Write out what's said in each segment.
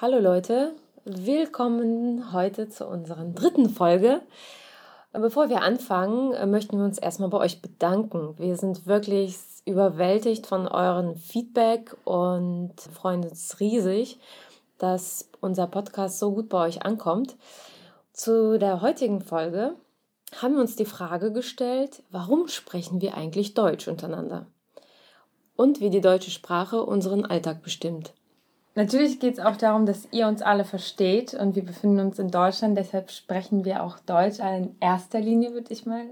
Hallo Leute, willkommen heute zu unserer dritten Folge. Bevor wir anfangen, möchten wir uns erstmal bei euch bedanken. Wir sind wirklich überwältigt von euren Feedback und freuen uns riesig, dass unser Podcast so gut bei euch ankommt. Zu der heutigen Folge haben wir uns die Frage gestellt, warum sprechen wir eigentlich Deutsch untereinander? Und wie die deutsche Sprache unseren Alltag bestimmt. Natürlich geht es auch darum, dass ihr uns alle versteht und wir befinden uns in Deutschland, deshalb sprechen wir auch Deutsch in erster Linie, würde ich mal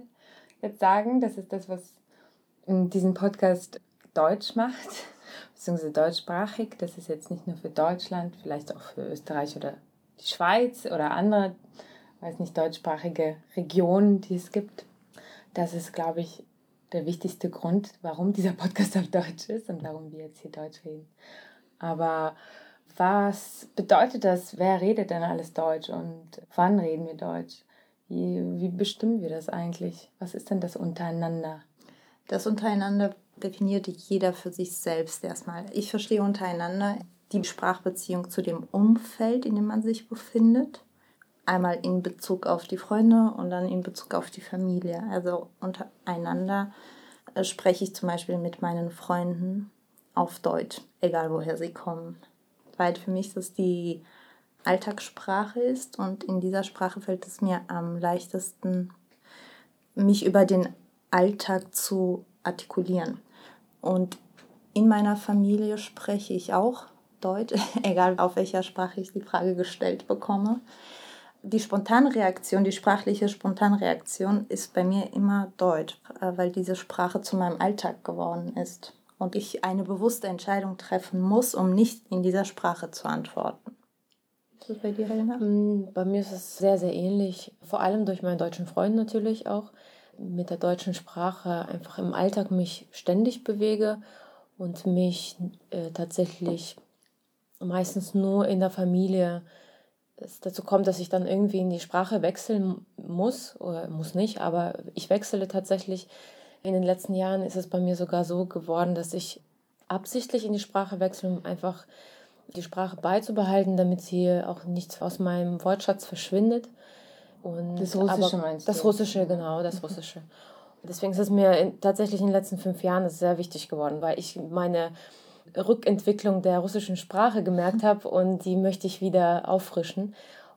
jetzt sagen. Das ist das, was diesen Podcast deutsch macht, beziehungsweise deutschsprachig. Das ist jetzt nicht nur für Deutschland, vielleicht auch für Österreich oder die Schweiz oder andere, weiß nicht, deutschsprachige Regionen, die es gibt. Das ist, glaube ich, der wichtigste Grund, warum dieser Podcast auf Deutsch ist und warum wir jetzt hier Deutsch reden. Aber was bedeutet das? Wer redet denn alles Deutsch und wann reden wir Deutsch? Wie, wie bestimmen wir das eigentlich? Was ist denn das untereinander? Das untereinander definiert jeder für sich selbst erstmal. Ich verstehe untereinander die Sprachbeziehung zu dem Umfeld, in dem man sich befindet. Einmal in Bezug auf die Freunde und dann in Bezug auf die Familie. Also untereinander äh, spreche ich zum Beispiel mit meinen Freunden auf Deutsch, egal woher sie kommen. Weil für mich das die Alltagssprache ist und in dieser Sprache fällt es mir am leichtesten, mich über den Alltag zu artikulieren. Und in meiner Familie spreche ich auch Deutsch, egal auf welcher Sprache ich die Frage gestellt bekomme. Die spontane Reaktion, die sprachliche Spontanreaktion ist bei mir immer Deutsch, äh, weil diese Sprache zu meinem Alltag geworden ist und ich eine bewusste Entscheidung treffen muss, um nicht in dieser Sprache zu antworten. Ist das bei dir, Helena? Mm, bei mir ist es sehr, sehr ähnlich. Vor allem durch meinen deutschen Freund natürlich auch. Mit der deutschen Sprache einfach im Alltag mich ständig bewege und mich äh, tatsächlich meistens nur in der Familie es dazu kommt, dass ich dann irgendwie in die Sprache wechseln muss oder muss nicht, aber ich wechsle tatsächlich in den letzten Jahren ist es bei mir sogar so geworden, dass ich absichtlich in die Sprache wechsle, um einfach die Sprache beizubehalten, damit sie auch nicht aus meinem Wortschatz verschwindet. Und das Russische meinst du? Das Russische, genau, das Russische. Deswegen ist es mir in, tatsächlich in den letzten fünf Jahren sehr wichtig geworden, weil ich meine Rückentwicklung der russischen Sprache gemerkt habe und die möchte ich wieder auffrischen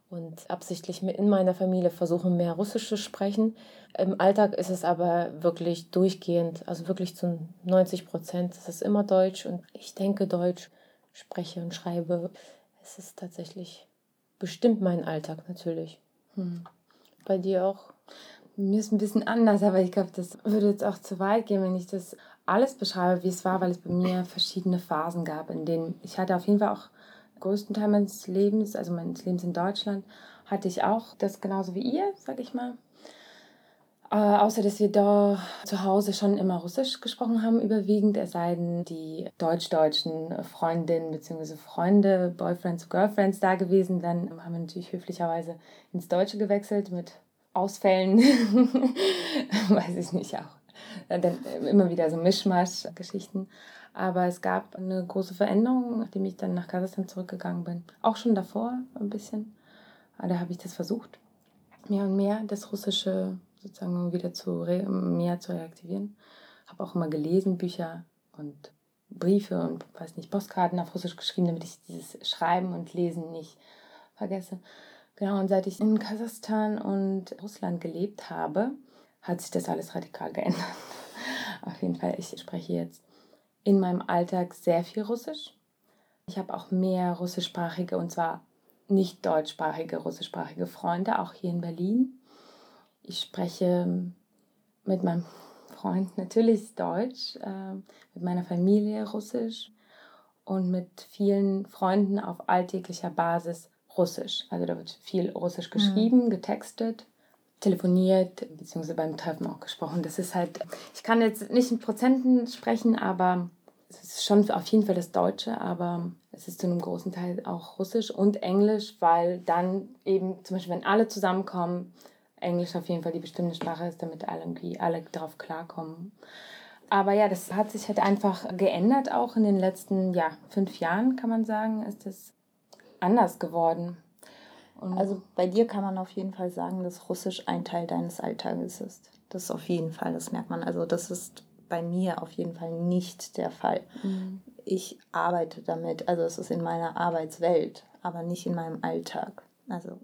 und absichtlich in meiner Familie versuchen, mehr Russisch zu sprechen. Im Alltag ist es aber wirklich durchgehend, also wirklich zu 90 Prozent. Es ist immer Deutsch und ich denke Deutsch, spreche und schreibe. Es ist tatsächlich bestimmt mein Alltag natürlich. Hm. Bei dir auch? Mir ist ein bisschen anders, aber ich glaube, das würde jetzt auch zu weit gehen, wenn ich das alles beschreibe, wie es war, weil es bei mir verschiedene Phasen gab, in denen ich hatte auf jeden Fall auch größten Teil meines Lebens, also meines Lebens in Deutschland, hatte ich auch das genauso wie ihr, sag ich mal. Äh, außer dass wir da zu Hause schon immer Russisch gesprochen haben, überwiegend, es sei denn, die deutsch-deutschen Freundinnen bzw. Freunde, Boyfriends, Girlfriends da gewesen, dann haben wir natürlich höflicherweise ins Deutsche gewechselt mit Ausfällen, weiß ich nicht auch. Dann immer wieder so Mischmasch-Geschichten. Aber es gab eine große Veränderung, nachdem ich dann nach Kasachstan zurückgegangen bin. Auch schon davor ein bisschen. Da habe ich das versucht, mehr und mehr das Russische sozusagen wieder zu mehr zu reaktivieren. Habe auch immer gelesen, Bücher und Briefe und weiß nicht, Postkarten auf Russisch geschrieben, damit ich dieses Schreiben und Lesen nicht vergesse. Genau, und seit ich in Kasachstan und Russland gelebt habe, hat sich das alles radikal geändert. Auf jeden Fall, ich spreche jetzt in meinem Alltag sehr viel Russisch. Ich habe auch mehr russischsprachige und zwar nicht deutschsprachige, russischsprachige Freunde, auch hier in Berlin. Ich spreche mit meinem Freund natürlich Deutsch, äh, mit meiner Familie Russisch und mit vielen Freunden auf alltäglicher Basis Russisch. Also da wird viel Russisch geschrieben, mhm. getextet, telefoniert, beziehungsweise beim Treffen auch gesprochen. Das ist halt, ich kann jetzt nicht in Prozenten sprechen, aber es ist schon auf jeden Fall das Deutsche, aber es ist zu einem großen Teil auch Russisch und Englisch, weil dann eben zum Beispiel, wenn alle zusammenkommen, Englisch auf jeden Fall die bestimmte Sprache ist, damit alle irgendwie alle darauf klarkommen. Aber ja, das hat sich halt einfach geändert auch in den letzten ja, fünf Jahren, kann man sagen, ist es anders geworden. Und also bei dir kann man auf jeden Fall sagen, dass Russisch ein Teil deines Alltages ist. Das ist auf jeden Fall, das merkt man. Also das ist bei mir auf jeden Fall nicht der Fall. Mhm. Ich arbeite damit, also es ist in meiner Arbeitswelt, aber nicht in meinem Alltag. Also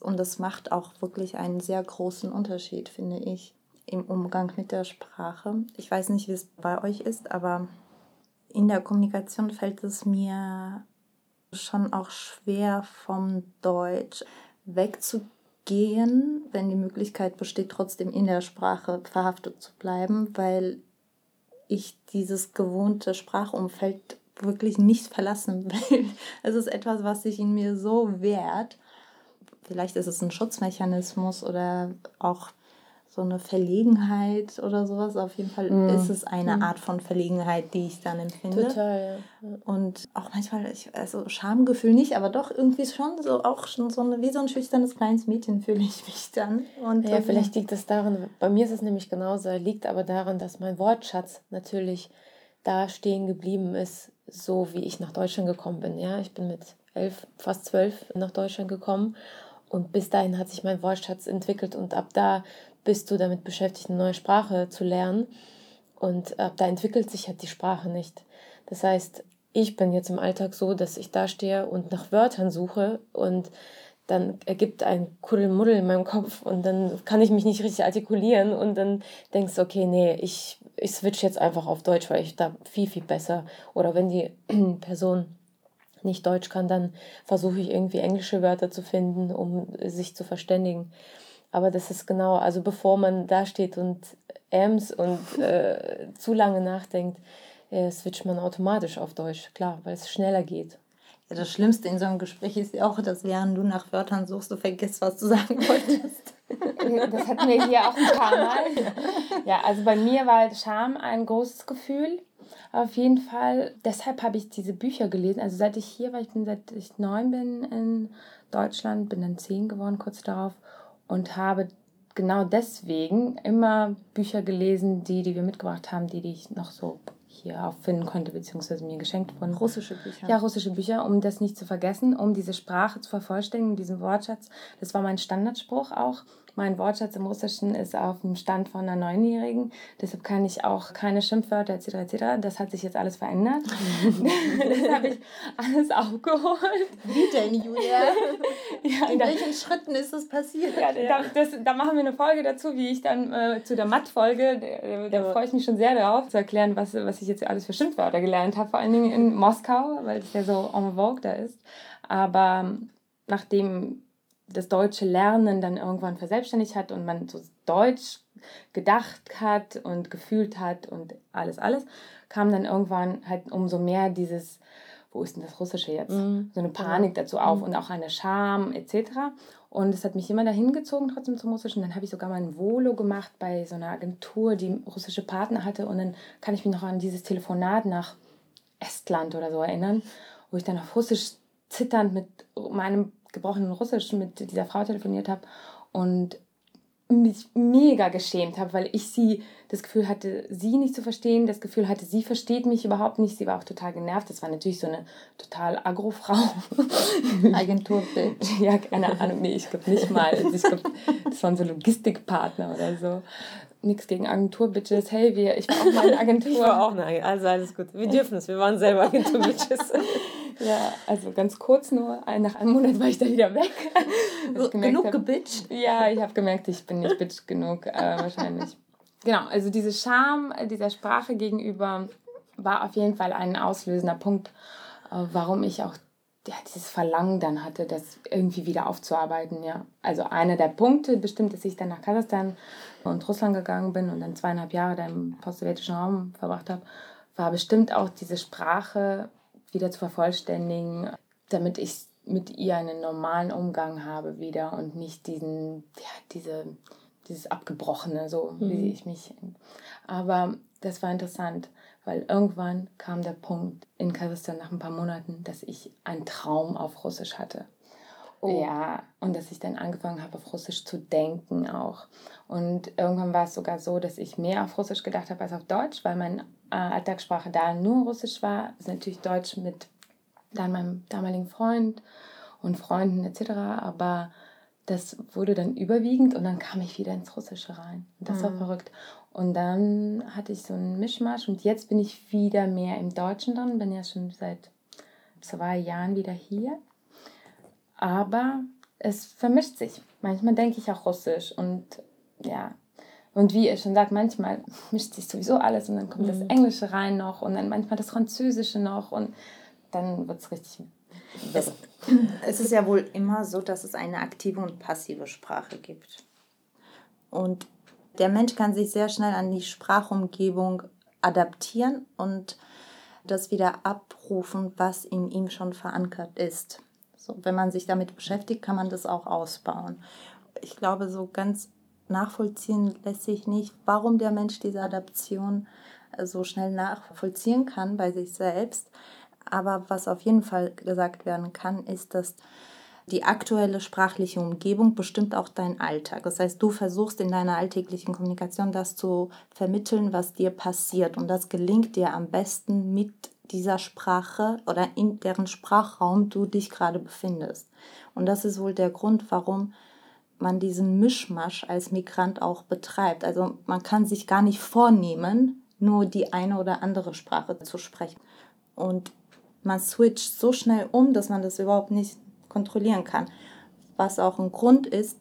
und das macht auch wirklich einen sehr großen Unterschied, finde ich, im Umgang mit der Sprache. Ich weiß nicht, wie es bei euch ist, aber in der Kommunikation fällt es mir schon auch schwer vom Deutsch wegzugehen, wenn die Möglichkeit besteht, trotzdem in der Sprache verhaftet zu bleiben, weil ich dieses gewohnte Sprachumfeld wirklich nicht verlassen will. Es ist etwas, was sich in mir so wehrt. Vielleicht ist es ein Schutzmechanismus oder auch so eine Verlegenheit oder sowas. Auf jeden Fall mm. ist es eine mm. Art von Verlegenheit, die ich dann empfinde. Total, ja. Und auch manchmal, ich, also Schamgefühl nicht, aber doch irgendwie schon so auch schon so eine, wie so ein schüchternes kleines Mädchen fühle ich mich dann. Und ja, vielleicht liegt es daran, bei mir ist es nämlich genauso, liegt aber daran, dass mein Wortschatz natürlich da stehen geblieben ist, so wie ich nach Deutschland gekommen bin. Ja, ich bin mit elf, fast zwölf nach Deutschland gekommen und bis dahin hat sich mein Wortschatz entwickelt und ab da bist du damit beschäftigt, eine neue Sprache zu lernen. Und ab da entwickelt sich halt die Sprache nicht. Das heißt, ich bin jetzt im Alltag so, dass ich da stehe und nach Wörtern suche und dann ergibt ein Kuddelmuddel in meinem Kopf und dann kann ich mich nicht richtig artikulieren und dann denkst du, okay, nee, ich, ich switch jetzt einfach auf Deutsch, weil ich da viel, viel besser. Oder wenn die Person nicht Deutsch kann, dann versuche ich irgendwie englische Wörter zu finden, um sich zu verständigen. Aber das ist genau, also bevor man da steht und Ams und äh, zu lange nachdenkt, äh, switcht man automatisch auf Deutsch, klar, weil es schneller geht. Ja, das Schlimmste in so einem Gespräch ist ja auch, dass während du nach Wörtern suchst, du vergisst, was du sagen wolltest. Das hatten wir hier auch ein paar Mal. Ja, also bei mir war halt Scham ein großes Gefühl. Auf jeden Fall, deshalb habe ich diese Bücher gelesen. Also seit ich hier war, ich bin seit ich neun bin in Deutschland, bin dann zehn geworden kurz darauf und habe genau deswegen immer Bücher gelesen, die, die wir mitgebracht haben, die, die ich noch so hier auffinden konnte, beziehungsweise mir geschenkt wurden. Russische Bücher. Ja, russische Bücher, um das nicht zu vergessen, um diese Sprache zu vervollständigen, diesen Wortschatz. Das war mein Standardspruch auch. Mein Wortschatz im Russischen ist auf dem Stand von einer Neunjährigen. Deshalb kann ich auch keine Schimpfwörter etc. etc. Das hat sich jetzt alles verändert. das habe ich alles aufgeholt. Wie denn, Julia? ja, In welchen Schritten ist das passiert? Ja, da, das, da machen wir eine Folge dazu, wie ich dann äh, zu der Matt-Folge, da, da freue ich mich schon sehr darauf, zu erklären, was, was ich jetzt alles für Schimpfwörter gelernt habe. Vor allen Dingen in Moskau, weil es ja so en vogue da ist. Aber nachdem das deutsche Lernen dann irgendwann verselbstständigt hat und man so Deutsch gedacht hat und gefühlt hat und alles, alles, kam dann irgendwann halt umso mehr dieses, wo ist denn das Russische jetzt? Mhm. So eine Panik dazu auf mhm. und auch eine Scham etc. Und es hat mich immer dahin gezogen, trotzdem zum Russischen. Dann habe ich sogar mal ein Volo gemacht bei so einer Agentur, die russische Partner hatte. Und dann kann ich mich noch an dieses Telefonat nach Estland oder so erinnern, wo ich dann auf Russisch zitternd mit meinem gebrochenen Russisch mit dieser Frau telefoniert habe und mich mega geschämt habe, weil ich sie das Gefühl hatte, sie nicht zu verstehen, das Gefühl hatte, sie versteht mich überhaupt nicht. Sie war auch total genervt. Das war natürlich so eine total Agro-Frau. Agenturbild. ja, keine Ahnung, nee, ich glaube nicht mal. Ich glaube, das waren so Logistikpartner oder so. Nichts gegen Agentur-Bitches. Hey, wir, ich war auch mal in Agentur. ich war auch eine Also alles gut. Wir dürfen es. Wir waren selber Agentur-Bitches. Ja, also ganz kurz nur. Nach einem Monat war ich da wieder weg. So, genug gebitcht? Ja, ich habe gemerkt, ich bin nicht bitch genug, äh, wahrscheinlich. Genau, also diese Scham dieser Sprache gegenüber war auf jeden Fall ein auslösender Punkt, äh, warum ich auch ja, dieses Verlangen dann hatte, das irgendwie wieder aufzuarbeiten. Ja. Also einer der Punkte bestimmt, dass ich dann nach Kasachstan und Russland gegangen bin und dann zweieinhalb Jahre da im postsowjetischen Raum verbracht habe, war bestimmt auch diese Sprache wieder zu vervollständigen, damit ich mit ihr einen normalen Umgang habe wieder und nicht diesen, ja, diese, dieses Abgebrochene, so mhm. wie ich mich. Aber das war interessant, weil irgendwann kam der Punkt in Kasachstan nach ein paar Monaten, dass ich einen Traum auf Russisch hatte. Oh. Ja, und dass ich dann angefangen habe, auf Russisch zu denken auch. Und irgendwann war es sogar so, dass ich mehr auf Russisch gedacht habe als auf Deutsch, weil meine äh, Alltagssprache da nur Russisch war. Ist natürlich Deutsch mit dann meinem damaligen Freund und Freunden etc. Aber das wurde dann überwiegend und dann kam ich wieder ins Russische rein. Und das mhm. war verrückt. Und dann hatte ich so einen Mischmasch und jetzt bin ich wieder mehr im Deutschen drin, bin ja schon seit zwei Jahren wieder hier. Aber es vermischt sich. Manchmal denke ich auch Russisch und ja. Und wie ihr schon sagt, manchmal mischt sich sowieso alles und dann kommt mhm. das Englische rein noch und dann manchmal das Französische noch und dann wird es richtig. Es, es ist ja wohl immer so, dass es eine aktive und passive Sprache gibt. Und der Mensch kann sich sehr schnell an die Sprachumgebung adaptieren und das wieder abrufen, was in ihm schon verankert ist. So, wenn man sich damit beschäftigt, kann man das auch ausbauen. Ich glaube, so ganz nachvollziehen lässt sich nicht, warum der Mensch diese Adaption äh, so schnell nachvollziehen kann bei sich selbst. Aber was auf jeden Fall gesagt werden kann, ist, dass die aktuelle sprachliche Umgebung bestimmt auch dein Alltag. Das heißt, du versuchst in deiner alltäglichen Kommunikation das zu vermitteln, was dir passiert. Und das gelingt dir am besten mit dieser Sprache oder in deren Sprachraum du dich gerade befindest. Und das ist wohl der Grund, warum man diesen Mischmasch als Migrant auch betreibt. Also man kann sich gar nicht vornehmen, nur die eine oder andere Sprache zu sprechen. Und man switcht so schnell um, dass man das überhaupt nicht kontrollieren kann. Was auch ein Grund ist,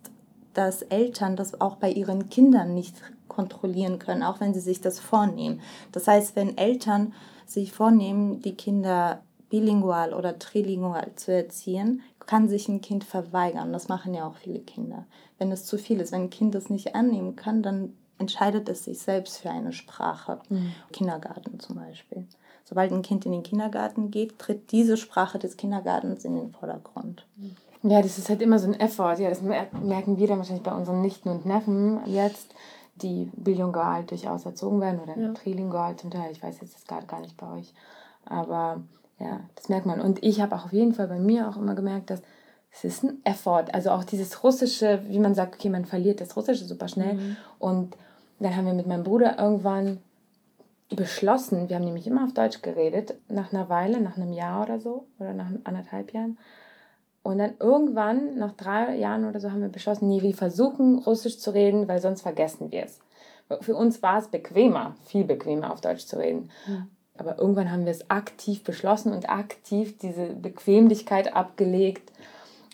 dass Eltern das auch bei ihren Kindern nicht kontrollieren können, auch wenn sie sich das vornehmen. Das heißt, wenn Eltern sich vornehmen, die Kinder bilingual oder trilingual zu erziehen, kann sich ein Kind verweigern. Das machen ja auch viele Kinder. Wenn es zu viel ist, wenn ein Kind das nicht annehmen kann, dann entscheidet es sich selbst für eine Sprache. Mhm. Kindergarten zum Beispiel. Sobald ein Kind in den Kindergarten geht, tritt diese Sprache des Kindergartens in den Vordergrund. Ja, das ist halt immer so ein Effort. Ja, das merken wir dann wahrscheinlich bei unseren Nichten und Neffen jetzt, die bilingual durchaus erzogen werden oder ja. trilingual zum Teil. Ich weiß jetzt das gerade gar nicht bei euch. Aber ja, das merkt man. Und ich habe auch auf jeden Fall bei mir auch immer gemerkt, dass es ist ein Effort. Also auch dieses Russische, wie man sagt, okay, man verliert das Russische super schnell. Mhm. Und dann haben wir mit meinem Bruder irgendwann beschlossen, wir haben nämlich immer auf Deutsch geredet, nach einer Weile, nach einem Jahr oder so, oder nach anderthalb Jahren. Und dann irgendwann, nach drei Jahren oder so, haben wir beschlossen, nee, wir versuchen Russisch zu reden, weil sonst vergessen wir es. Für uns war es bequemer, viel bequemer auf Deutsch zu reden. Mhm. Aber irgendwann haben wir es aktiv beschlossen und aktiv diese Bequemlichkeit abgelegt,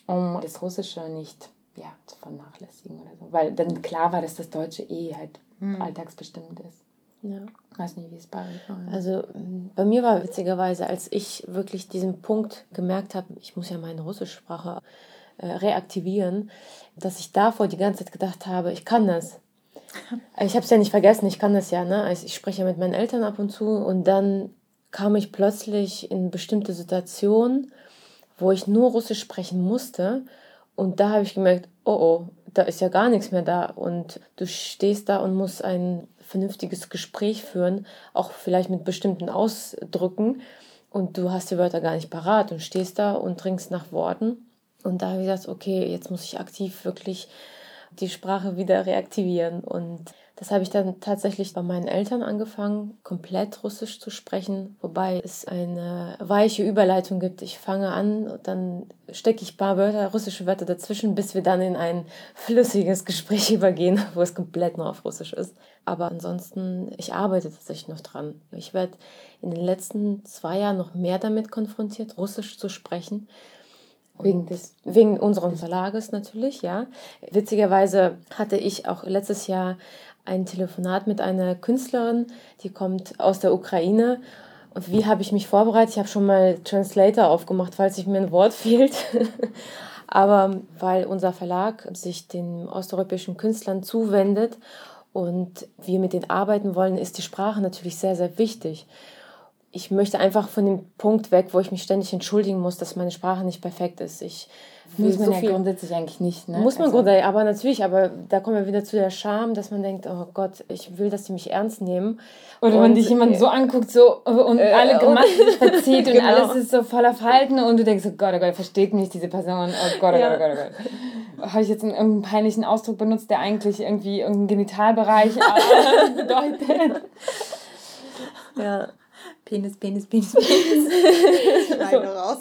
um das Russische nicht ja, zu vernachlässigen oder so. Weil dann klar war, dass das Deutsche eh halt mhm. alltagsbestimmt ist. Ja. Ich weiß nicht, wie es bei euch war. Also bei mir war witzigerweise, als ich wirklich diesen Punkt gemerkt habe, ich muss ja meine Russischsprache äh, reaktivieren, dass ich davor die ganze Zeit gedacht habe, ich kann das. Ich habe es ja nicht vergessen, ich kann das ja. Ne? Also ich spreche ja mit meinen Eltern ab und zu und dann kam ich plötzlich in bestimmte Situationen, wo ich nur Russisch sprechen musste. Und da habe ich gemerkt, oh oh, da ist ja gar nichts mehr da. Und du stehst da und musst ein vernünftiges Gespräch führen, auch vielleicht mit bestimmten Ausdrücken. Und du hast die Wörter gar nicht parat und stehst da und trinkst nach Worten. Und da habe ich gesagt, okay, jetzt muss ich aktiv wirklich die Sprache wieder reaktivieren. Und das habe ich dann tatsächlich bei meinen Eltern angefangen, komplett Russisch zu sprechen, wobei es eine weiche Überleitung gibt. Ich fange an, dann stecke ich ein paar Wörter, russische Wörter dazwischen, bis wir dann in ein flüssiges Gespräch übergehen, wo es komplett nur auf Russisch ist. Aber ansonsten, ich arbeite tatsächlich noch dran. Ich werde in den letzten zwei Jahren noch mehr damit konfrontiert, Russisch zu sprechen. Wegen, des, wegen unseres Verlages natürlich, ja. Witzigerweise hatte ich auch letztes Jahr ein Telefonat mit einer Künstlerin, die kommt aus der Ukraine. Und wie habe ich mich vorbereitet? Ich habe schon mal Translator aufgemacht, falls sich mir ein Wort fehlt. Aber weil unser Verlag sich den osteuropäischen Künstlern zuwendet und wir mit denen arbeiten wollen, ist die Sprache natürlich sehr, sehr wichtig. Ich möchte einfach von dem Punkt weg, wo ich mich ständig entschuldigen muss, dass meine Sprache nicht perfekt ist. Ich muss man so ja grundsätzlich eigentlich nicht. Ne? Muss man also. grundsätzlich, aber natürlich, aber da kommen wir wieder zu der Scham, dass man denkt, oh Gott, ich will, dass die mich ernst nehmen. Oder und, wenn dich jemand so anguckt so und äh, alle sich verzieht genau. und alles ist so voller Falten und du denkst, oh Gott, oh Gott, versteht mich diese Person, oh Gott, oh ja. Gott, oh Gott, oh Gott. Habe ich jetzt einen, irgendeinen peinlichen Ausdruck benutzt, der eigentlich irgendwie irgendeinen Genitalbereich bedeutet? Ja. Penis, Penis, Penis, Penis. Schneide so. raus.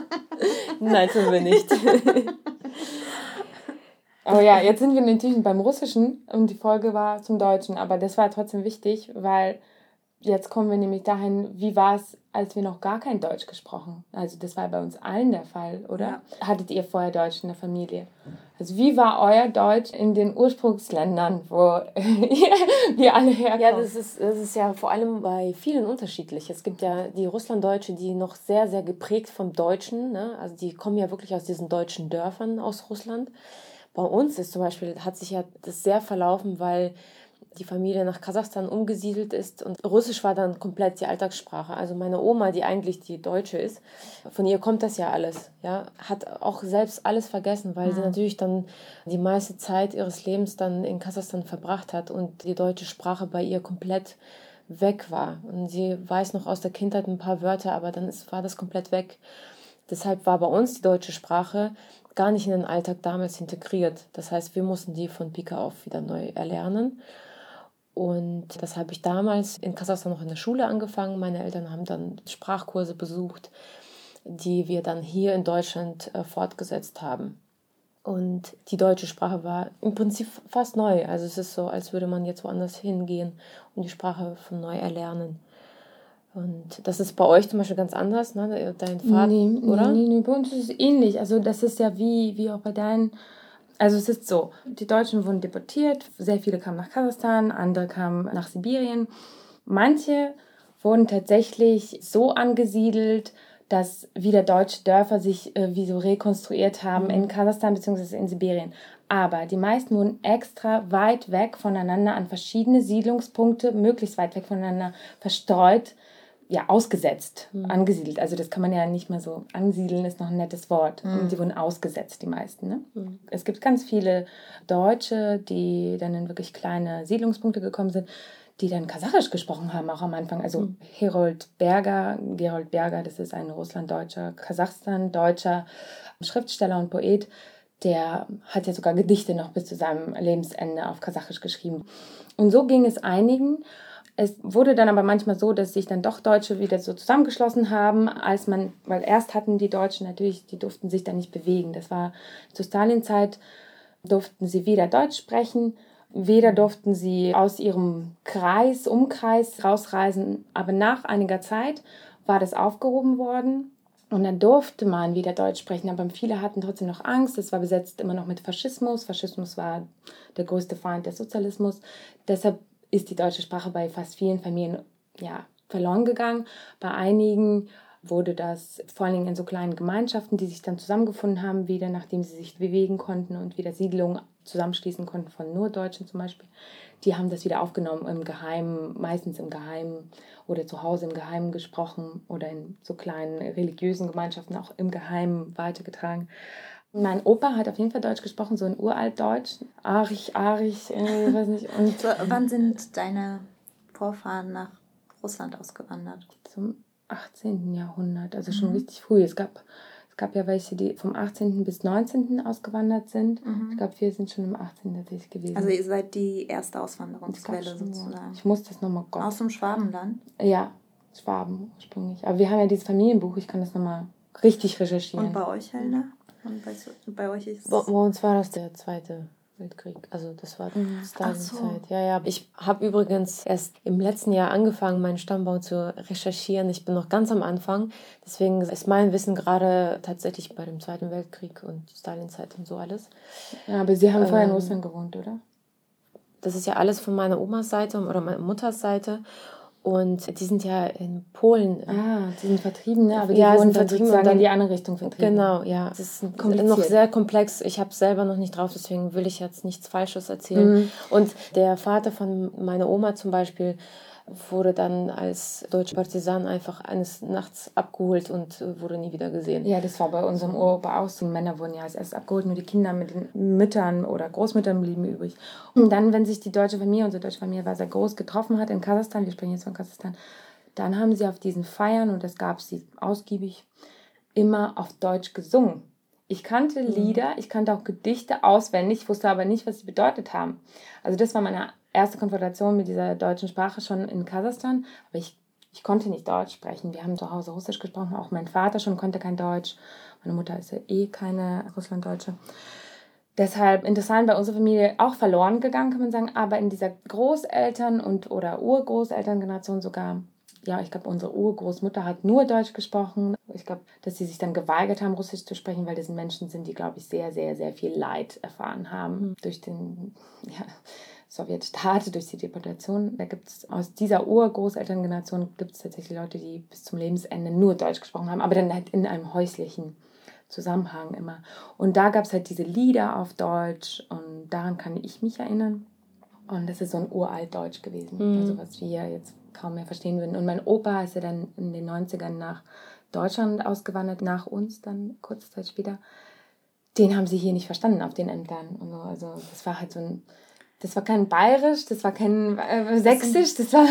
Nein, tun wir nicht. Oh ja, jetzt sind wir natürlich beim Russischen und die Folge war zum Deutschen, aber das war trotzdem wichtig, weil jetzt kommen wir nämlich dahin, wie war es, als wir noch gar kein Deutsch gesprochen? Also das war bei uns allen der Fall, oder? Ja. Hattet ihr vorher Deutsch in der Familie? Also wie war euer Deutsch in den Ursprungsländern, wo wir alle herkommen? Ja, das ist, das ist ja vor allem bei vielen unterschiedlich. Es gibt ja die Russlanddeutsche, die noch sehr, sehr geprägt vom Deutschen, ne? also die kommen ja wirklich aus diesen deutschen Dörfern aus Russland. Bei uns ist zum Beispiel, hat sich ja das sehr verlaufen, weil die Familie nach Kasachstan umgesiedelt ist und Russisch war dann komplett die Alltagssprache. Also meine Oma, die eigentlich die Deutsche ist, von ihr kommt das ja alles, ja, hat auch selbst alles vergessen, weil mhm. sie natürlich dann die meiste Zeit ihres Lebens dann in Kasachstan verbracht hat und die deutsche Sprache bei ihr komplett weg war. Und sie weiß noch aus der Kindheit ein paar Wörter, aber dann ist, war das komplett weg. Deshalb war bei uns die deutsche Sprache gar nicht in den Alltag damals integriert. Das heißt, wir mussten die von Pika auf wieder neu erlernen. Und das habe ich damals in Kasachstan noch in der Schule angefangen. Meine Eltern haben dann Sprachkurse besucht, die wir dann hier in Deutschland äh, fortgesetzt haben. Und die deutsche Sprache war im Prinzip fast neu. Also es ist so, als würde man jetzt woanders hingehen und die Sprache von neu erlernen. Und das ist bei euch zum Beispiel ganz anders, ne? Dein Vater, nee, oder? Nee, nee, bei uns ist es ähnlich. Also das ist ja wie, wie auch bei deinen also es ist so, die Deutschen wurden deportiert, sehr viele kamen nach Kasachstan, andere kamen nach Sibirien. Manche wurden tatsächlich so angesiedelt, dass wieder deutsche Dörfer sich äh, wie so rekonstruiert haben mhm. in Kasachstan bzw. in Sibirien. Aber die meisten wurden extra weit weg voneinander an verschiedene Siedlungspunkte, möglichst weit weg voneinander verstreut, ja, ausgesetzt, mhm. angesiedelt. Also das kann man ja nicht mehr so ansiedeln, ist noch ein nettes Wort. Mhm. Und die wurden ausgesetzt, die meisten. Ne? Mhm. Es gibt ganz viele Deutsche, die dann in wirklich kleine Siedlungspunkte gekommen sind, die dann Kasachisch gesprochen haben, auch am Anfang. Also mhm. Herold Berger, Gerold Berger, das ist ein Russlanddeutscher, Kasachstan-deutscher Schriftsteller und Poet, der hat ja sogar Gedichte noch bis zu seinem Lebensende auf Kasachisch geschrieben. Und so ging es einigen. Es wurde dann aber manchmal so, dass sich dann doch Deutsche wieder so zusammengeschlossen haben, als man, weil erst hatten die Deutschen natürlich, die durften sich dann nicht bewegen. Das war zur Stalinzeit, durften sie weder Deutsch sprechen, weder durften sie aus ihrem Kreis, Umkreis rausreisen. Aber nach einiger Zeit war das aufgehoben worden. Und dann durfte man wieder Deutsch sprechen, aber viele hatten trotzdem noch Angst. Es war besetzt immer noch mit Faschismus. Faschismus war der größte Feind des Sozialismus. Deshalb ist die deutsche Sprache bei fast vielen Familien ja, verloren gegangen. Bei einigen wurde das vor allen Dingen in so kleinen Gemeinschaften, die sich dann zusammengefunden haben, wieder nachdem sie sich bewegen konnten und wieder Siedlungen zusammenschließen konnten von nur Deutschen zum Beispiel, die haben das wieder aufgenommen im Geheimen, meistens im Geheimen oder zu Hause im Geheimen gesprochen oder in so kleinen religiösen Gemeinschaften auch im Geheimen weitergetragen. Mein Opa hat auf jeden Fall Deutsch gesprochen, so ein Uraltdeutsch. Arich, Arich, äh, weiß nicht. Und so, wann sind deine Vorfahren nach Russland ausgewandert? Zum 18. Jahrhundert, also schon mhm. richtig früh. Es gab, es gab ja welche, die vom 18. bis 19. ausgewandert sind. Mhm. Ich glaube, wir sind schon im 18. tatsächlich gewesen. Also ihr seid die erste Auswanderungsquelle sozusagen. Ich muss das nochmal Aus dem Schwabenland? Ja, Schwaben ursprünglich. Aber wir haben ja dieses Familienbuch, ich kann das nochmal richtig recherchieren. Und bei euch, Helena? Und bei, bei euch ist bei, bei uns war das der zweite Weltkrieg. Also das war mhm. Stalinzeit. So. Ja, ja. Ich habe übrigens erst im letzten Jahr angefangen, meinen Stammbaum zu recherchieren. Ich bin noch ganz am Anfang. Deswegen ist mein Wissen gerade tatsächlich bei dem Zweiten Weltkrieg und Stalinzeit und so alles. Ja, aber Sie haben ähm, vorher in ähm, Russland gewohnt, oder? Das ist ja alles von meiner Omas Seite oder meiner Mutters Seite. Und die sind ja in Polen. Ah, die sind vertrieben, ne? aber die ja, wurden dann sozusagen dann, in die andere Richtung vertrieben. Genau, ja. Das ist noch sehr komplex. Ich habe selber noch nicht drauf, deswegen will ich jetzt nichts Falsches erzählen. Mhm. Und der Vater von meiner Oma zum Beispiel wurde dann als deutscher Partisan einfach eines Nachts abgeholt und äh, wurde nie wieder gesehen. Ja, das war bei unserem Uropa auch so. Männer wurden ja als erstes abgeholt, nur die Kinder mit den Müttern oder Großmüttern blieben übrig. Und dann, wenn sich die deutsche Familie, unsere deutsche Familie war sehr groß, getroffen hat in Kasachstan, wir sprechen jetzt von Kasachstan, dann haben sie auf diesen Feiern, und das gab es ausgiebig, immer auf Deutsch gesungen. Ich kannte mhm. Lieder, ich kannte auch Gedichte auswendig, wusste aber nicht, was sie bedeutet haben. Also das war meine erste Konfrontation mit dieser deutschen Sprache schon in Kasachstan, aber ich, ich konnte nicht Deutsch sprechen. Wir haben zu Hause Russisch gesprochen, auch mein Vater schon konnte kein Deutsch. Meine Mutter ist ja eh keine Russlanddeutsche. Deshalb interessant bei unserer Familie auch verloren gegangen, kann man sagen, aber in dieser Großeltern- und oder Urgroßelterngeneration sogar ja, ich glaube, unsere Urgroßmutter hat nur Deutsch gesprochen. Ich glaube, dass sie sich dann geweigert haben, Russisch zu sprechen, weil das Menschen sind, die, glaube ich, sehr, sehr, sehr viel Leid erfahren haben mhm. durch den ja, Sowjetstaat, durch die Deportation. Da gibt es aus dieser Urgroßelterngeneration gibt es tatsächlich Leute, die bis zum Lebensende nur Deutsch gesprochen haben, aber dann halt in einem häuslichen Zusammenhang immer. Und da gab es halt diese Lieder auf Deutsch und daran kann ich mich erinnern. Und das ist so ein uralt Deutsch gewesen, mhm. also was wir jetzt kaum mehr verstehen würden. Und mein Opa ist ja dann in den 90ern nach Deutschland ausgewandert, nach uns dann kurze Zeit später. Den haben sie hier nicht verstanden auf den Ämtern. Und so. Also das war halt so ein das war kein Bayerisch, das war kein äh, Sächsisch, das war,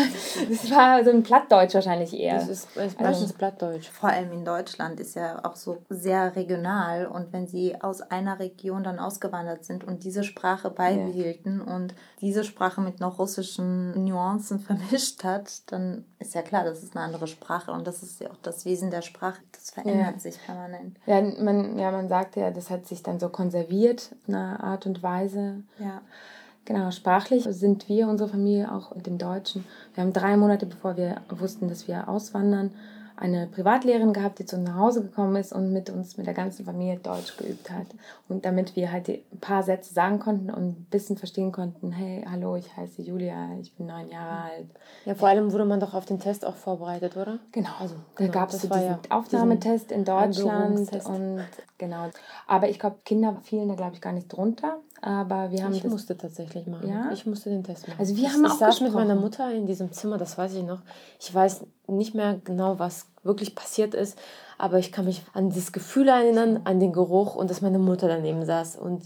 das war so ein Plattdeutsch wahrscheinlich eher. Das ist meistens also, Plattdeutsch. Vor allem in Deutschland ist ja auch so sehr regional und wenn sie aus einer Region dann ausgewandert sind und diese Sprache beibehielten ja. und diese Sprache mit noch russischen Nuancen vermischt hat, dann ist ja klar, das ist eine andere Sprache und das ist ja auch das Wesen der Sprache, das verändert ja. sich permanent. Ja man, ja, man sagt ja, das hat sich dann so konserviert, in einer Art und Weise. Ja. Genau, sprachlich sind wir, unsere Familie, auch mit dem Deutschen. Wir haben drei Monate, bevor wir wussten, dass wir auswandern, eine Privatlehrerin gehabt, die zu uns nach Hause gekommen ist und mit uns, mit der ganzen Familie Deutsch geübt hat. Und damit wir halt ein paar Sätze sagen konnten und ein bisschen verstehen konnten, hey, hallo, ich heiße Julia, ich bin neun Jahre alt. Ja, vor allem wurde man doch auf den Test auch vorbereitet, oder? Genau. Also, da genau, gab es so diesen ja Aufnahmetest in Deutschland und genau. Aber ich glaube, Kinder fielen da, glaube ich, gar nicht drunter. Aber wir haben ich musste tatsächlich machen. Ja? Ich musste den Test machen. Also wir haben ich auch saß mit meiner Mutter in diesem Zimmer, das weiß ich noch. Ich weiß nicht mehr genau, was wirklich passiert ist, aber ich kann mich an das Gefühl erinnern, an den Geruch und dass meine Mutter daneben saß und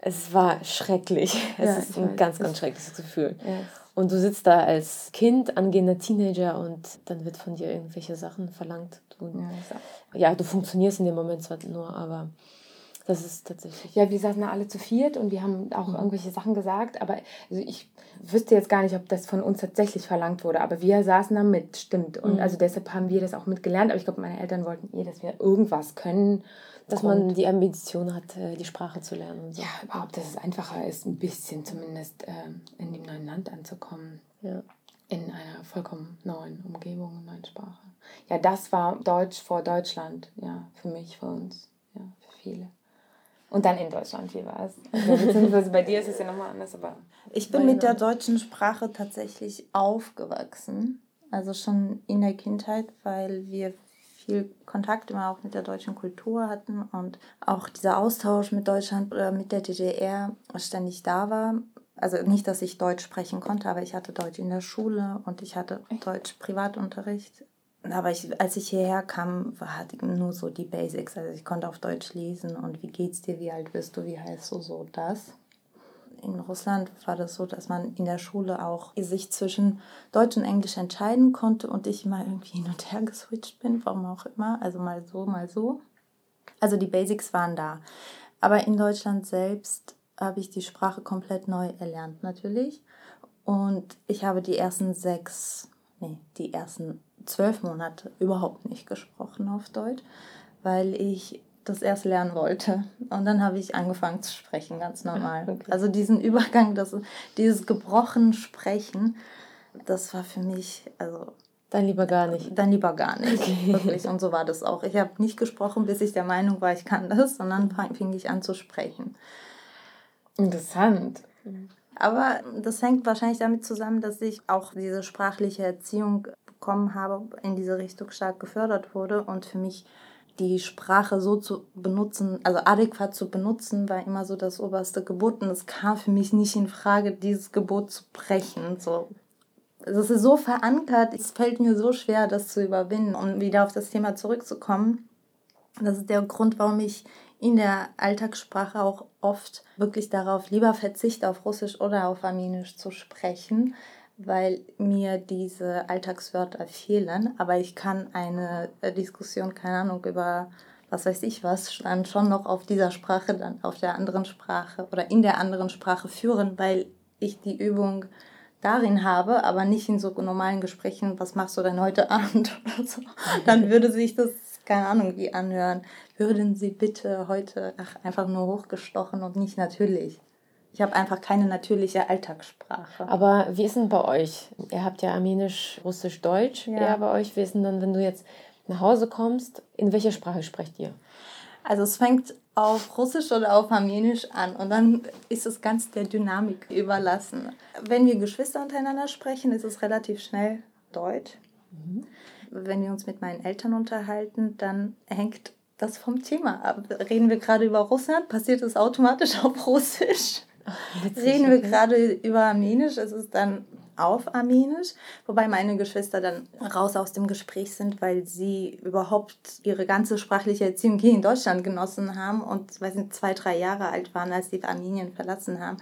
es war schrecklich. Es ja, ist ein weiß. ganz, ganz schreckliches Gefühl. Ja. Und du sitzt da als Kind, angehender Teenager und dann wird von dir irgendwelche Sachen verlangt. Du, ja, ja, du funktionierst in dem Moment zwar nur, aber das ist tatsächlich. Ja, wir saßen da alle zu viert und wir haben auch mhm. irgendwelche Sachen gesagt, aber also ich wüsste jetzt gar nicht, ob das von uns tatsächlich verlangt wurde, aber wir saßen da mit, stimmt. Und mhm. also deshalb haben wir das auch mitgelernt, aber ich glaube, meine Eltern wollten eh, dass wir irgendwas können. Dass man die Ambition hat, äh, die Sprache zu lernen. So. Ja, überhaupt, dass es einfacher ist, ein bisschen zumindest ähm, in dem neuen Land anzukommen. Ja. In einer vollkommen neuen Umgebung, neuen Sprache. Ja, das war Deutsch vor Deutschland, ja, für mich, für uns, ja, für viele. Und dann in Deutschland, wie war es? Also, beziehungsweise bei dir ist es ja nochmal anders, aber. Ich bin mit der deutschen Sprache tatsächlich aufgewachsen. Also schon in der Kindheit, weil wir viel Kontakt immer auch mit der deutschen Kultur hatten und auch dieser Austausch mit Deutschland oder mit der DDR ständig da war. Also nicht, dass ich Deutsch sprechen konnte, aber ich hatte Deutsch in der Schule und ich hatte Deutsch Privatunterricht aber ich, als ich hierher kam, hatte ich nur so die Basics. Also ich konnte auf Deutsch lesen und wie geht's dir, wie alt bist du, wie heißt du, so das. In Russland war das so, dass man in der Schule auch sich zwischen Deutsch und Englisch entscheiden konnte und ich immer irgendwie hin und her geswitcht bin, warum auch immer. Also mal so, mal so. Also die Basics waren da. Aber in Deutschland selbst habe ich die Sprache komplett neu erlernt, natürlich. Und ich habe die ersten sechs, nee, die ersten zwölf Monate überhaupt nicht gesprochen auf Deutsch, weil ich das erst lernen wollte. Und dann habe ich angefangen zu sprechen, ganz normal. Okay. Also diesen Übergang, das, dieses gebrochen Sprechen, das war für mich, also. Dann lieber gar nicht. Dann lieber gar nicht. Okay. Wirklich. Und so war das auch. Ich habe nicht gesprochen, bis ich der Meinung war, ich kann das, sondern fing ich an zu sprechen. Interessant. Aber das hängt wahrscheinlich damit zusammen, dass ich auch diese sprachliche Erziehung bekommen habe, in diese Richtung stark gefördert wurde und für mich die Sprache so zu benutzen, also adäquat zu benutzen, war immer so das oberste Gebot und es kam für mich nicht in Frage, dieses Gebot zu brechen. So. Es ist so verankert, es fällt mir so schwer, das zu überwinden. Um wieder auf das Thema zurückzukommen, das ist der Grund, warum ich in der Alltagssprache auch oft wirklich darauf lieber verzichte, auf Russisch oder auf Armenisch zu sprechen, weil mir diese Alltagswörter fehlen. Aber ich kann eine äh, Diskussion, keine Ahnung, über was weiß ich was, dann schon noch auf dieser Sprache, dann auf der anderen Sprache oder in der anderen Sprache führen, weil ich die Übung darin habe, aber nicht in so normalen Gesprächen, was machst du denn heute Abend oder so, dann würde sich das, keine Ahnung, wie anhören. Würden Sie bitte heute ach, einfach nur hochgestochen und nicht natürlich. Ich habe einfach keine natürliche Alltagssprache. Aber wie ist denn bei euch? Ihr habt ja Armenisch, Russisch, Deutsch ja. eher bei euch. Wie ist denn dann, wenn du jetzt nach Hause kommst, in welcher Sprache sprecht ihr? Also es fängt auf Russisch oder auf Armenisch an und dann ist es ganz der Dynamik überlassen. Wenn wir Geschwister untereinander sprechen, ist es relativ schnell Deutsch. Mhm. Wenn wir uns mit meinen Eltern unterhalten, dann hängt das vom Thema ab. Reden wir gerade über Russland, passiert es automatisch auf Russisch. Witzig, Reden wir gerade über Armenisch, ist es dann auf Armenisch, wobei meine Geschwister dann raus aus dem Gespräch sind, weil sie überhaupt ihre ganze sprachliche Erziehung hier in Deutschland genossen haben und weil sie zwei, drei Jahre alt waren, als sie Armenien verlassen haben.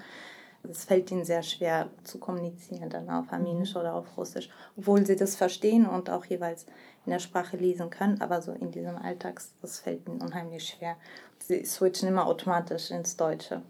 Es fällt ihnen sehr schwer zu kommunizieren, dann auf Armenisch oder auf Russisch, obwohl sie das verstehen und auch jeweils in der Sprache lesen können, aber so in diesem Alltags, das fällt ihnen unheimlich schwer. Sie switchen immer automatisch ins Deutsche.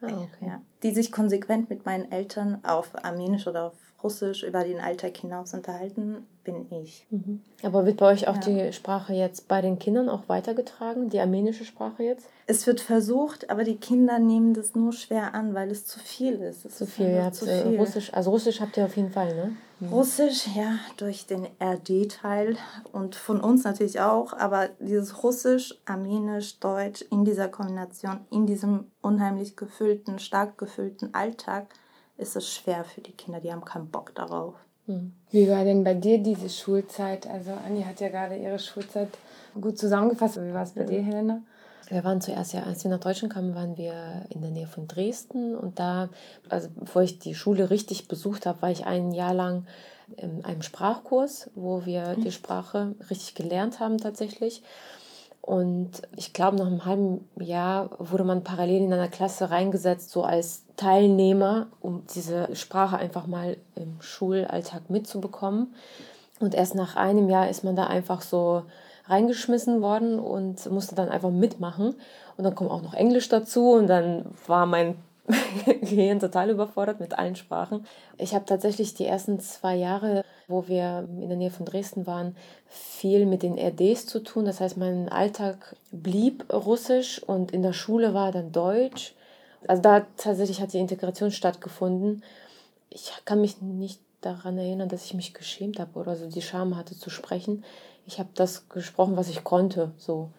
Ah, okay. ja. Die sich konsequent mit meinen Eltern auf Armenisch oder auf Russisch über den Alltag hinaus unterhalten, bin ich. Mhm. Aber wird bei euch auch ja. die Sprache jetzt bei den Kindern auch weitergetragen, die armenische Sprache jetzt? Es wird versucht, aber die Kinder nehmen das nur schwer an, weil es zu viel ist. Es zu viel, ja. Zu äh, viel. Russisch, also Russisch habt ihr auf jeden Fall, ne? Mhm. Russisch, ja, durch den RD-Teil und von uns natürlich auch, aber dieses Russisch, Armenisch, Deutsch in dieser Kombination, in diesem unheimlich gefüllten, stark gefüllten Alltag, ist es schwer für die Kinder, die haben keinen Bock darauf. Hm. Wie war denn bei dir diese Schulzeit? Also Anni hat ja gerade ihre Schulzeit gut zusammengefasst. Wie war es bei ja. dir, Helena? Wir waren zuerst ja, als wir nach Deutschland kamen, waren wir in der Nähe von Dresden und da, also bevor ich die Schule richtig besucht habe, war ich ein Jahr lang in einem Sprachkurs, wo wir die Sprache richtig gelernt haben tatsächlich. Und ich glaube, nach einem halben Jahr wurde man parallel in einer Klasse reingesetzt, so als Teilnehmer, um diese Sprache einfach mal im Schulalltag mitzubekommen. Und erst nach einem Jahr ist man da einfach so reingeschmissen worden und musste dann einfach mitmachen. Und dann kommt auch noch Englisch dazu und dann war mein Gehirn total überfordert mit allen Sprachen. Ich habe tatsächlich die ersten zwei Jahre, wo wir in der Nähe von Dresden waren, viel mit den RDs zu tun. Das heißt, mein Alltag blieb russisch und in der Schule war dann Deutsch. Also da tatsächlich hat die Integration stattgefunden. Ich kann mich nicht daran erinnern, dass ich mich geschämt habe oder so die Scham hatte zu sprechen. Ich habe das gesprochen, was ich konnte. So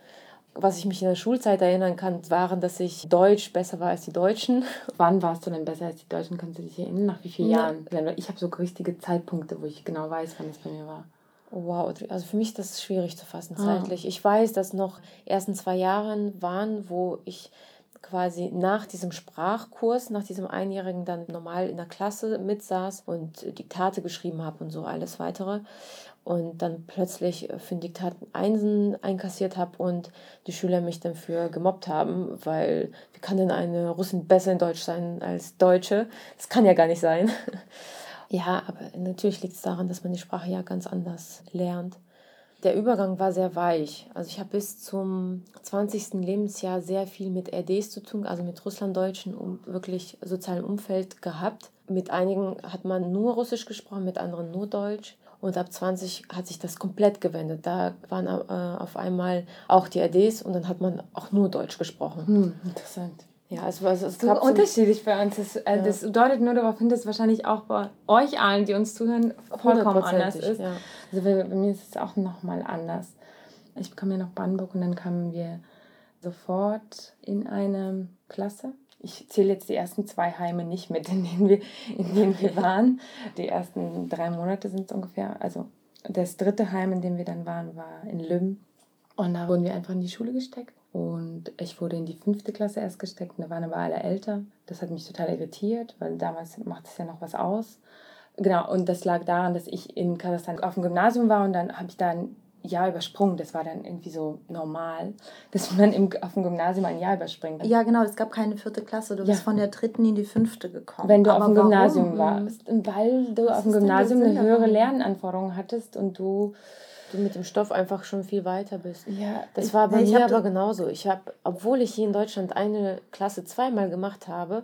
was ich mich in der Schulzeit erinnern kann, waren, dass ich Deutsch besser war als die Deutschen. Wann warst du denn besser als die Deutschen? Kannst du dich erinnern? Nach wie vielen ja. Jahren? Ich habe so richtige Zeitpunkte, wo ich genau weiß, wann es bei mir war. Wow, also für mich das ist schwierig zu fassen ah. zeitlich. Ich weiß, dass noch ersten zwei Jahren waren, wo ich quasi nach diesem Sprachkurs, nach diesem Einjährigen dann normal in der Klasse mitsaß und Diktate geschrieben habe und so alles weitere und dann plötzlich für ein Diktat Einsen einkassiert habe und die Schüler mich dann für gemobbt haben, weil wie kann denn eine Russin besser in Deutsch sein als Deutsche? Das kann ja gar nicht sein. ja, aber natürlich liegt es daran, dass man die Sprache ja ganz anders lernt. Der Übergang war sehr weich. Also ich habe bis zum 20. Lebensjahr sehr viel mit RDs zu tun, also mit Russlanddeutschen um wirklich sozialen Umfeld gehabt. Mit einigen hat man nur Russisch gesprochen, mit anderen nur Deutsch. Und ab 20 hat sich das komplett gewendet. Da waren äh, auf einmal auch die ADs und dann hat man auch nur Deutsch gesprochen. Hm, interessant. Ja, also, also es so unterschiedlich bei uns. Das, äh, ja. das deutet nur darauf hin, dass wahrscheinlich auch bei euch allen, die uns zuhören, vollkommen anders ist. Ja. Also bei, bei, mir ist es auch nochmal anders. Ich kam ja nach Brandenburg und dann kamen wir sofort in eine Klasse ich zähle jetzt die ersten zwei Heime nicht mit, in denen wir, in denen wir waren. Die ersten drei Monate sind es ungefähr. Also das dritte Heim, in dem wir dann waren, war in Lüm. Und da wurden wir einfach in die Schule gesteckt. Und ich wurde in die fünfte Klasse erst gesteckt und da waren aber alle älter. Das hat mich total irritiert, weil damals macht es ja noch was aus. Genau, und das lag daran, dass ich in Kasachstan auf dem Gymnasium war und dann habe ich da Jahr übersprungen. Das war dann irgendwie so normal, dass man im, auf dem Gymnasium ein Jahr überspringt. Ja, genau, es gab keine vierte Klasse. Du bist von der dritten in die fünfte gekommen. Wenn du Aber auf dem warum? Gymnasium warst. Weil du Was auf dem Gymnasium eine höhere davon? Lernanforderung hattest und du. Du mit dem Stoff einfach schon viel weiter bist. Ja, Das war bei nee, ich mir aber genauso. Ich habe, obwohl ich hier in Deutschland eine Klasse zweimal gemacht habe,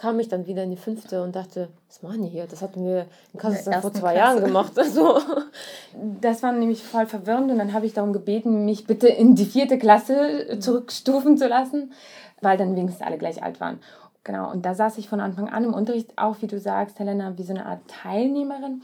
kam ich dann wieder in die fünfte und dachte, was machen die hier? Das hatten wir in Kasachstan vor zwei Klasse. Jahren gemacht. Also, Das war nämlich voll verwirrend und dann habe ich darum gebeten, mich bitte in die vierte Klasse zurückstufen zu lassen, weil dann wenigstens alle gleich alt waren. Genau, und da saß ich von Anfang an im Unterricht, auch wie du sagst, Helena, wie so eine Art Teilnehmerin.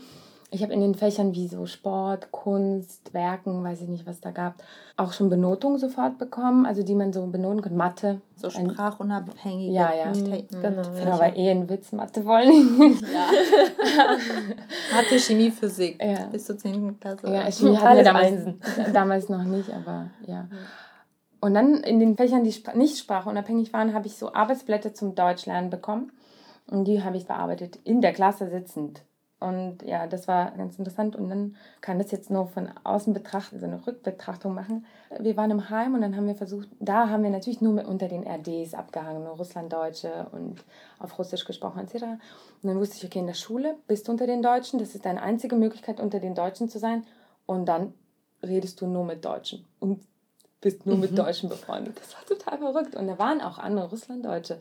Ich habe in den Fächern wie so Sport, Kunst, Werken, weiß ich nicht, was da gab, auch schon Benotungen sofort bekommen, also die man so benoten kann. Mathe. So sprachunabhängige Ja, ja. Genau, Genau, aber eh ein Witz, Mathe wollen nicht. Mathe, Chemie, Physik. Ja. Bis zur 10. Klasse. Ja, Chemie hatten wir damals, Einsen. damals noch nicht, aber ja. Und dann in den Fächern, die nicht sprachunabhängig waren, habe ich so Arbeitsblätter zum Deutschlernen bekommen. Und die habe ich bearbeitet, in der Klasse sitzend. Und ja, das war ganz interessant. Und dann kann das jetzt nur von außen betrachten, so eine Rückbetrachtung machen. Wir waren im Heim und dann haben wir versucht, da haben wir natürlich nur mit unter den RDs abgehangen, nur Russlanddeutsche und auf Russisch gesprochen etc. Und dann wusste ich, okay, in der Schule bist du unter den Deutschen, das ist deine einzige Möglichkeit, unter den Deutschen zu sein. Und dann redest du nur mit Deutschen und bist nur mit Deutschen befreundet. Das war total verrückt. Und da waren auch andere Russlanddeutsche.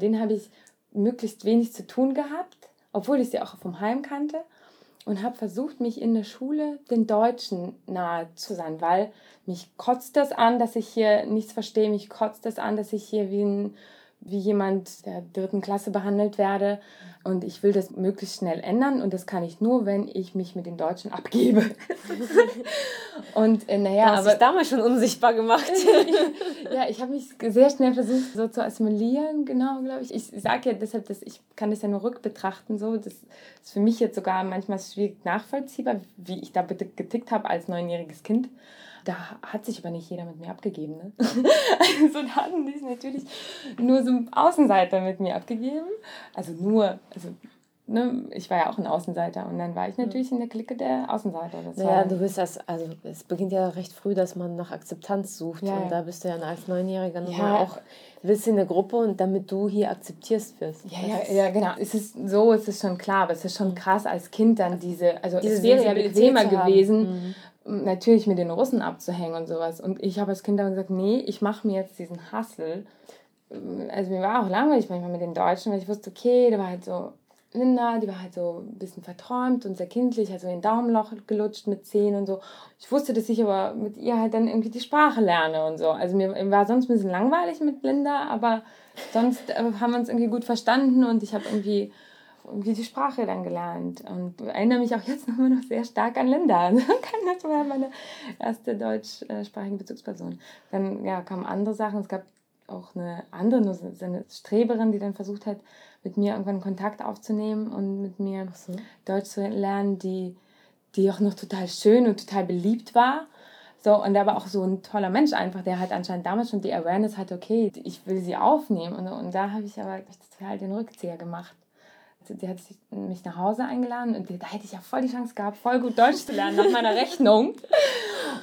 Denen habe ich möglichst wenig zu tun gehabt, obwohl ich sie auch vom Heim kannte. Und habe versucht, mich in der Schule den Deutschen nahe zu sein, weil mich kotzt das an, dass ich hier nichts verstehe. Mich kotzt das an, dass ich hier wie, ein, wie jemand der dritten Klasse behandelt werde. Und ich will das möglichst schnell ändern. Und das kann ich nur, wenn ich mich mit den Deutschen abgebe. und äh, naja, ja, hast aber dich damals schon unsichtbar gemacht. ja, ich habe mich sehr schnell versucht, so zu assimilieren, genau, glaube ich. Ich sage ja deshalb, dass ich kann das ja nur rückbetrachten, so. Das ist für mich jetzt sogar manchmal schwierig nachvollziehbar, wie ich da bitte getickt habe als neunjähriges Kind. Da hat sich aber nicht jeder mit mir abgegeben. Ne? Also da hatten die natürlich nur so Außenseiter mit mir abgegeben. Also nur, also ne, ich war ja auch ein Außenseiter und dann war ich natürlich in der Clique der Außenseiter. Das Naja, du bist das, also es beginnt ja recht früh, dass man nach Akzeptanz sucht. Ja, ja. Und da bist du ja als Neunjähriger Ja. nochmal auch, willst in der Gruppe und damit du hier akzeptierst wirst. Ja, ja, ja, genau. Es ist so, es ist schon klar, aber es ist schon krass als Kind dann diese, also Diese es wäre ja bequemer zu haben. Natürlich mit den Russen abzuhängen und sowas. Und ich habe als Kind dann gesagt, nee, ich mache mir jetzt diesen Hustle. Also mir war auch langweilig manchmal mit den Deutschen, weil ich wusste, okay, da war halt so Linda, die war halt so ein bisschen verträumt und sehr kindlich, hat so in Daumenloch gelutscht mit zehn und so. Ich wusste, dass ich aber mit ihr halt dann irgendwie die Sprache lerne und so. Also mir war sonst ein bisschen langweilig mit Linda, aber sonst äh, haben wir uns irgendwie gut verstanden und ich habe irgendwie irgendwie die Sprache dann gelernt und erinnere mich auch jetzt noch immer noch sehr stark an Linda. Das war meine erste deutschsprachige Bezugsperson. Dann ja, kamen andere Sachen. Es gab auch eine andere, nur so eine Streberin, die dann versucht hat, mit mir irgendwann Kontakt aufzunehmen und mit mir Deutsch zu lernen, die, die auch noch total schön und total beliebt war. So, und aber auch so ein toller Mensch einfach, der halt anscheinend damals schon die Awareness hatte, okay, ich will sie aufnehmen. Und, und da habe ich aber halt den Rückzieher gemacht. Die hat mich nach Hause eingeladen und da hätte ich ja voll die Chance gehabt, voll gut Deutsch zu lernen nach meiner Rechnung.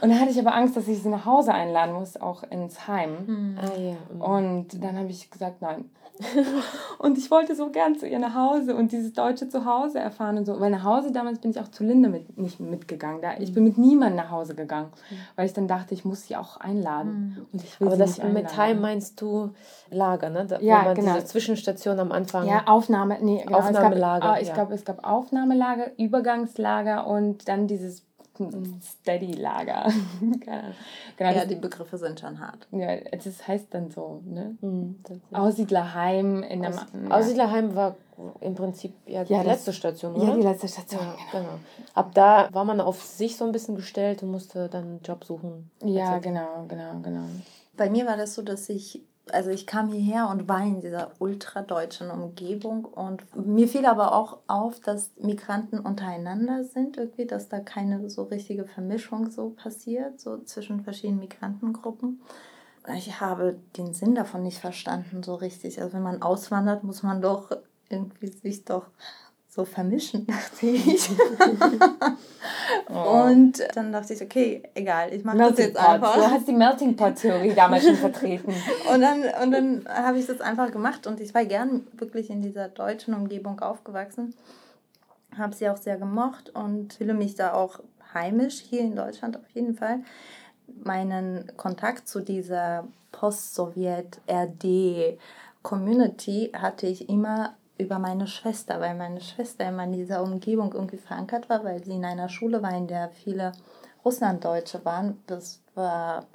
Und da hatte ich aber Angst, dass ich sie nach Hause einladen muss, auch ins Heim. Ah ja. Und dann habe ich gesagt, nein. und ich wollte so gern zu ihr nach Hause und dieses deutsche Zuhause erfahren und so. Weil nach Hause damals bin ich auch zu Linda mit, nicht mitgegangen. Da, ich bin mit niemandem nach Hause gegangen, weil ich dann dachte, ich muss sie auch einladen. Und ich will Aber das. Heim meinst du Lager, ne? Da, Ja, wo man genau. diese Zwischenstation am Anfang. Ja, Aufnahme, nee, genau, Aufnahmelager, Es gab, ah, ich ja. glaube, es gab Aufnahmelager, Übergangslager und dann dieses Steady-Lager. Keine Ahnung. genau, Ja, das, die Begriffe sind schon hart. ja, das heißt dann so, ne? Mhm, das Aussiedlerheim in der Aus, Ma- Aussiedlerheim war im Prinzip ja die Ja, das- letzte Station, oder? Ja, die letzte Station. Ja, genau. Ab da war man auf sich so ein bisschen gestellt und musste dann einen Job suchen. Ja, genau, genau, genau. Bei mir war das so, dass ich, also ich kam hierher und war in dieser ultradeutschen Umgebung und mir fiel aber auch auf, dass Migranten untereinander sind, irgendwie, dass da keine so richtige Vermischung so passiert, so zwischen verschiedenen Migrantengruppen. Ich habe den Sinn davon nicht verstanden so richtig. Also wenn man auswandert, muss man doch irgendwie sich doch so vermischen, dachte ich. oh. Und dann dachte ich, okay, egal, ich mache das jetzt einfach. Du hast die Melting Pot Theorie damals schon vertreten. und dann, und dann habe ich das einfach gemacht und ich war gern wirklich in dieser deutschen Umgebung aufgewachsen. Habe sie auch sehr gemocht und fühle mich da auch heimisch hier in Deutschland auf jeden Fall. Meinen Kontakt zu dieser Post-Sowjet-RD-Community hatte ich immer über meine Schwester, weil meine Schwester immer in dieser Umgebung irgendwie verankert war, weil sie in einer Schule war, in der viele Russlanddeutsche waren. Das war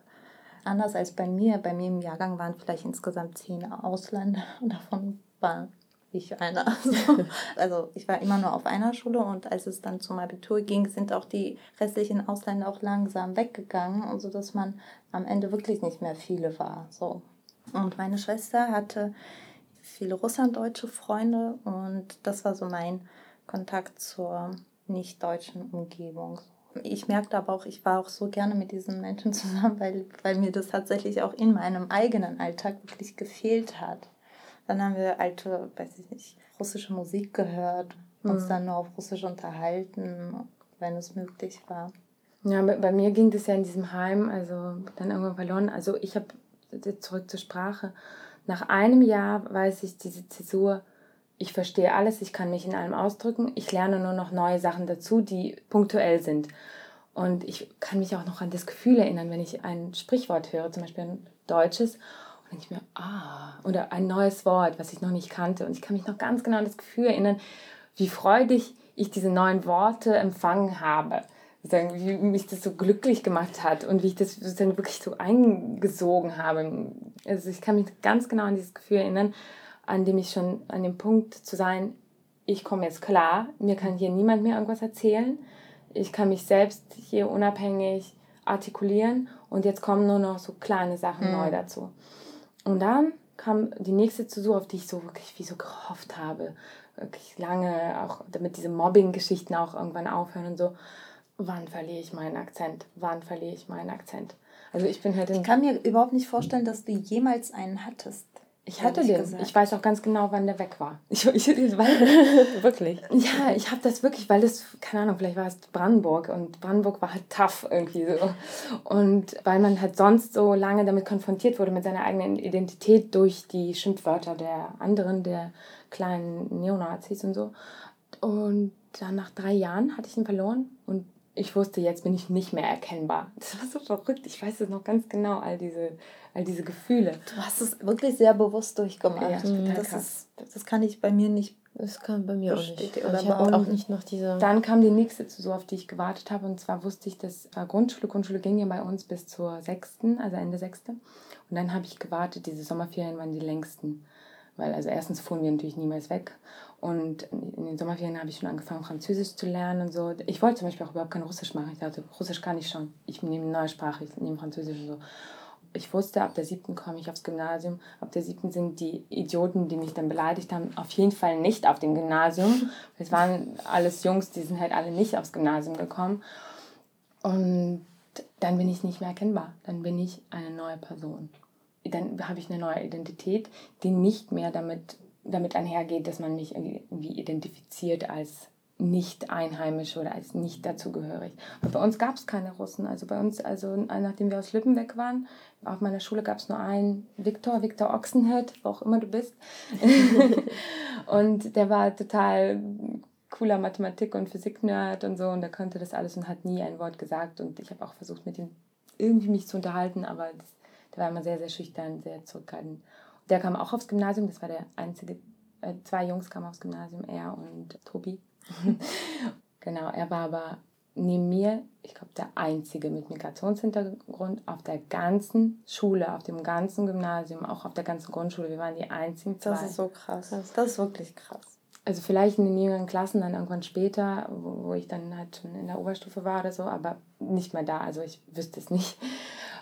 anders als bei mir. Bei mir im Jahrgang waren vielleicht insgesamt zehn Ausländer und davon war ich einer. Also, also ich war immer nur auf einer Schule und als es dann zum Abitur ging, sind auch die restlichen Ausländer auch langsam weggegangen, und so dass man am Ende wirklich nicht mehr viele war. So. Und meine Schwester hatte viele russlanddeutsche Freunde und das war so mein Kontakt zur nicht-deutschen Umgebung. Ich merkte aber auch, ich war auch so gerne mit diesen Menschen zusammen, weil, weil mir das tatsächlich auch in meinem eigenen Alltag wirklich gefehlt hat. Dann haben wir alte, weiß ich nicht, russische Musik gehört, uns mhm. dann nur auf Russisch unterhalten, wenn es möglich war. Ja, bei mir ging das ja in diesem Heim, also dann irgendwann verloren. Also ich habe zurück zur Sprache. Nach einem Jahr weiß ich diese Zäsur, ich verstehe alles, ich kann mich in allem ausdrücken, ich lerne nur noch neue Sachen dazu, die punktuell sind. Und ich kann mich auch noch an das Gefühl erinnern, wenn ich ein Sprichwort höre, zum Beispiel ein deutsches, und denke ich mir, ah, oder ein neues Wort, was ich noch nicht kannte. Und ich kann mich noch ganz genau an das Gefühl erinnern, wie freudig ich diese neuen Worte empfangen habe wie mich das so glücklich gemacht hat und wie ich das dann wirklich so eingesogen habe. Also ich kann mich ganz genau an dieses Gefühl erinnern, an dem ich schon an dem Punkt zu sein, ich komme jetzt klar, mir kann hier niemand mehr irgendwas erzählen, ich kann mich selbst hier unabhängig artikulieren und jetzt kommen nur noch so kleine Sachen mhm. neu dazu. Und dann kam die nächste Zäsur, auf die ich so wirklich wie so gehofft habe, wirklich lange, auch damit diese Mobbing-Geschichten auch irgendwann aufhören und so wann verliere ich meinen Akzent? Wann verliere ich meinen Akzent? Also ich bin halt Ich kann mir überhaupt nicht vorstellen, dass du jemals einen hattest. Ich hatte den. Gesagt. Ich weiß auch ganz genau, wann der weg war. Ich, ich, weil, wirklich. Ja, ich habe das wirklich, weil das, keine Ahnung, vielleicht war es Brandenburg und Brandenburg war halt tough irgendwie so. Und weil man halt sonst so lange damit konfrontiert wurde, mit seiner eigenen Identität durch die Schimpfwörter der anderen, der kleinen Neonazis und so. Und dann nach drei Jahren hatte ich ihn verloren ich wusste, jetzt bin ich nicht mehr erkennbar. Das war so verrückt. Ich weiß es noch ganz genau, all diese, all diese Gefühle. Du hast es wirklich sehr bewusst durchgemacht. Ja, das, ist, das kann ich bei mir nicht. Das kann bei mir auch nicht. Oder ich habe auch nicht noch diese. Dann kam die nächste so auf die ich gewartet habe. Und zwar wusste ich, dass äh, Grundschule, Grundschule ging ja bei uns bis zur sechsten, also Ende sechste. Und dann habe ich gewartet. Diese Sommerferien waren die längsten. Weil also erstens fuhren wir natürlich niemals weg. Und in den Sommerferien habe ich schon angefangen, Französisch zu lernen und so. Ich wollte zum Beispiel auch überhaupt kein Russisch machen. Ich dachte, Russisch kann ich schon. Ich nehme eine neue Sprache, ich nehme Französisch und so. Ich wusste, ab der siebten komme ich aufs Gymnasium. Ab der siebten sind die Idioten, die mich dann beleidigt haben, auf jeden Fall nicht auf dem Gymnasium. Es waren alles Jungs, die sind halt alle nicht aufs Gymnasium gekommen. Und dann bin ich nicht mehr erkennbar. Dann bin ich eine neue Person. Dann habe ich eine neue Identität, die nicht mehr damit damit einhergeht, dass man mich irgendwie identifiziert als nicht einheimisch oder als nicht dazugehörig. Und bei uns gab es keine Russen. Also bei uns, also nachdem wir aus Lippen weg waren, auf meiner Schule gab es nur einen Viktor, Viktor Ochsenhirt, wo auch immer du bist. und der war total cooler Mathematik- und Physik-Nerd und so und der konnte das alles und hat nie ein Wort gesagt und ich habe auch versucht, mit ihm irgendwie mich zu unterhalten, aber das, der war immer sehr, sehr schüchtern, sehr zurückhaltend. Der kam auch aufs Gymnasium, das war der einzige, äh, zwei Jungs kamen aufs Gymnasium, er und Tobi. genau, er war aber neben mir, ich glaube, der einzige mit Migrationshintergrund auf der ganzen Schule, auf dem ganzen Gymnasium, auch auf der ganzen Grundschule. Wir waren die einzigen zwei. Das ist so krass. Das ist wirklich krass. Also vielleicht in den jüngeren Klassen dann irgendwann später, wo, wo ich dann halt schon in der Oberstufe war oder so, aber nicht mehr da. Also ich wüsste es nicht.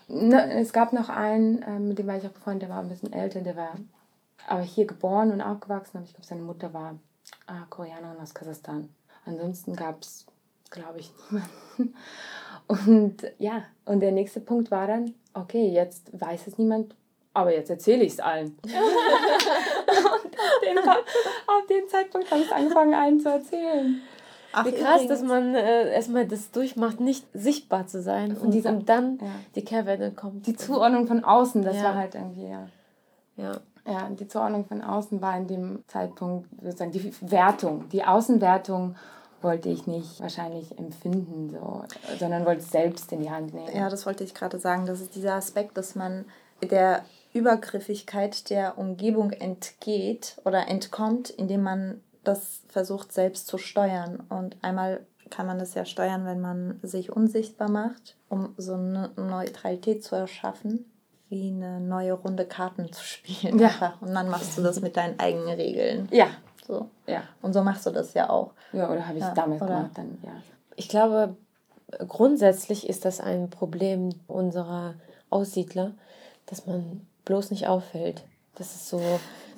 Ne, es gab noch einen, äh, mit dem war ich auch befreundet, der war ein bisschen älter, der war aber hier geboren und aufgewachsen, aber ich glaube, seine Mutter war äh, Koreanerin aus Kasachstan. Ansonsten gab es, glaube ich, niemanden. Und ja, und der nächste Punkt war dann, okay, jetzt weiß es niemand, aber jetzt erzähle ich es allen. und ab dem, ab dem Zeitpunkt habe ich angefangen, allen zu erzählen. Ach, Wie krass, übrigens. dass man äh, erstmal das durchmacht, nicht sichtbar zu sein und, dieser, und dann ja. die Kehrwende kommt. Die Zuordnung von außen, das ja. war halt irgendwie, ja. Ja. Ja, die Zuordnung von außen war in dem Zeitpunkt sozusagen die Wertung, die Außenwertung wollte ich nicht wahrscheinlich empfinden, so, sondern wollte es selbst in die Hand nehmen. Ja, das wollte ich gerade sagen. Das ist dieser Aspekt, dass man der Übergriffigkeit der Umgebung entgeht oder entkommt, indem man das versucht selbst zu steuern. Und einmal kann man das ja steuern, wenn man sich unsichtbar macht, um so eine Neutralität zu erschaffen, wie eine neue Runde Karten zu spielen. Ja. Und dann machst du das mit deinen eigenen Regeln. Ja. So. Ja. Und so machst du das ja auch. Ja, oder habe ich ja, damals oder? gemacht dann, ja. Ich glaube, grundsätzlich ist das ein Problem unserer Aussiedler, dass man bloß nicht auffällt. Das ist so,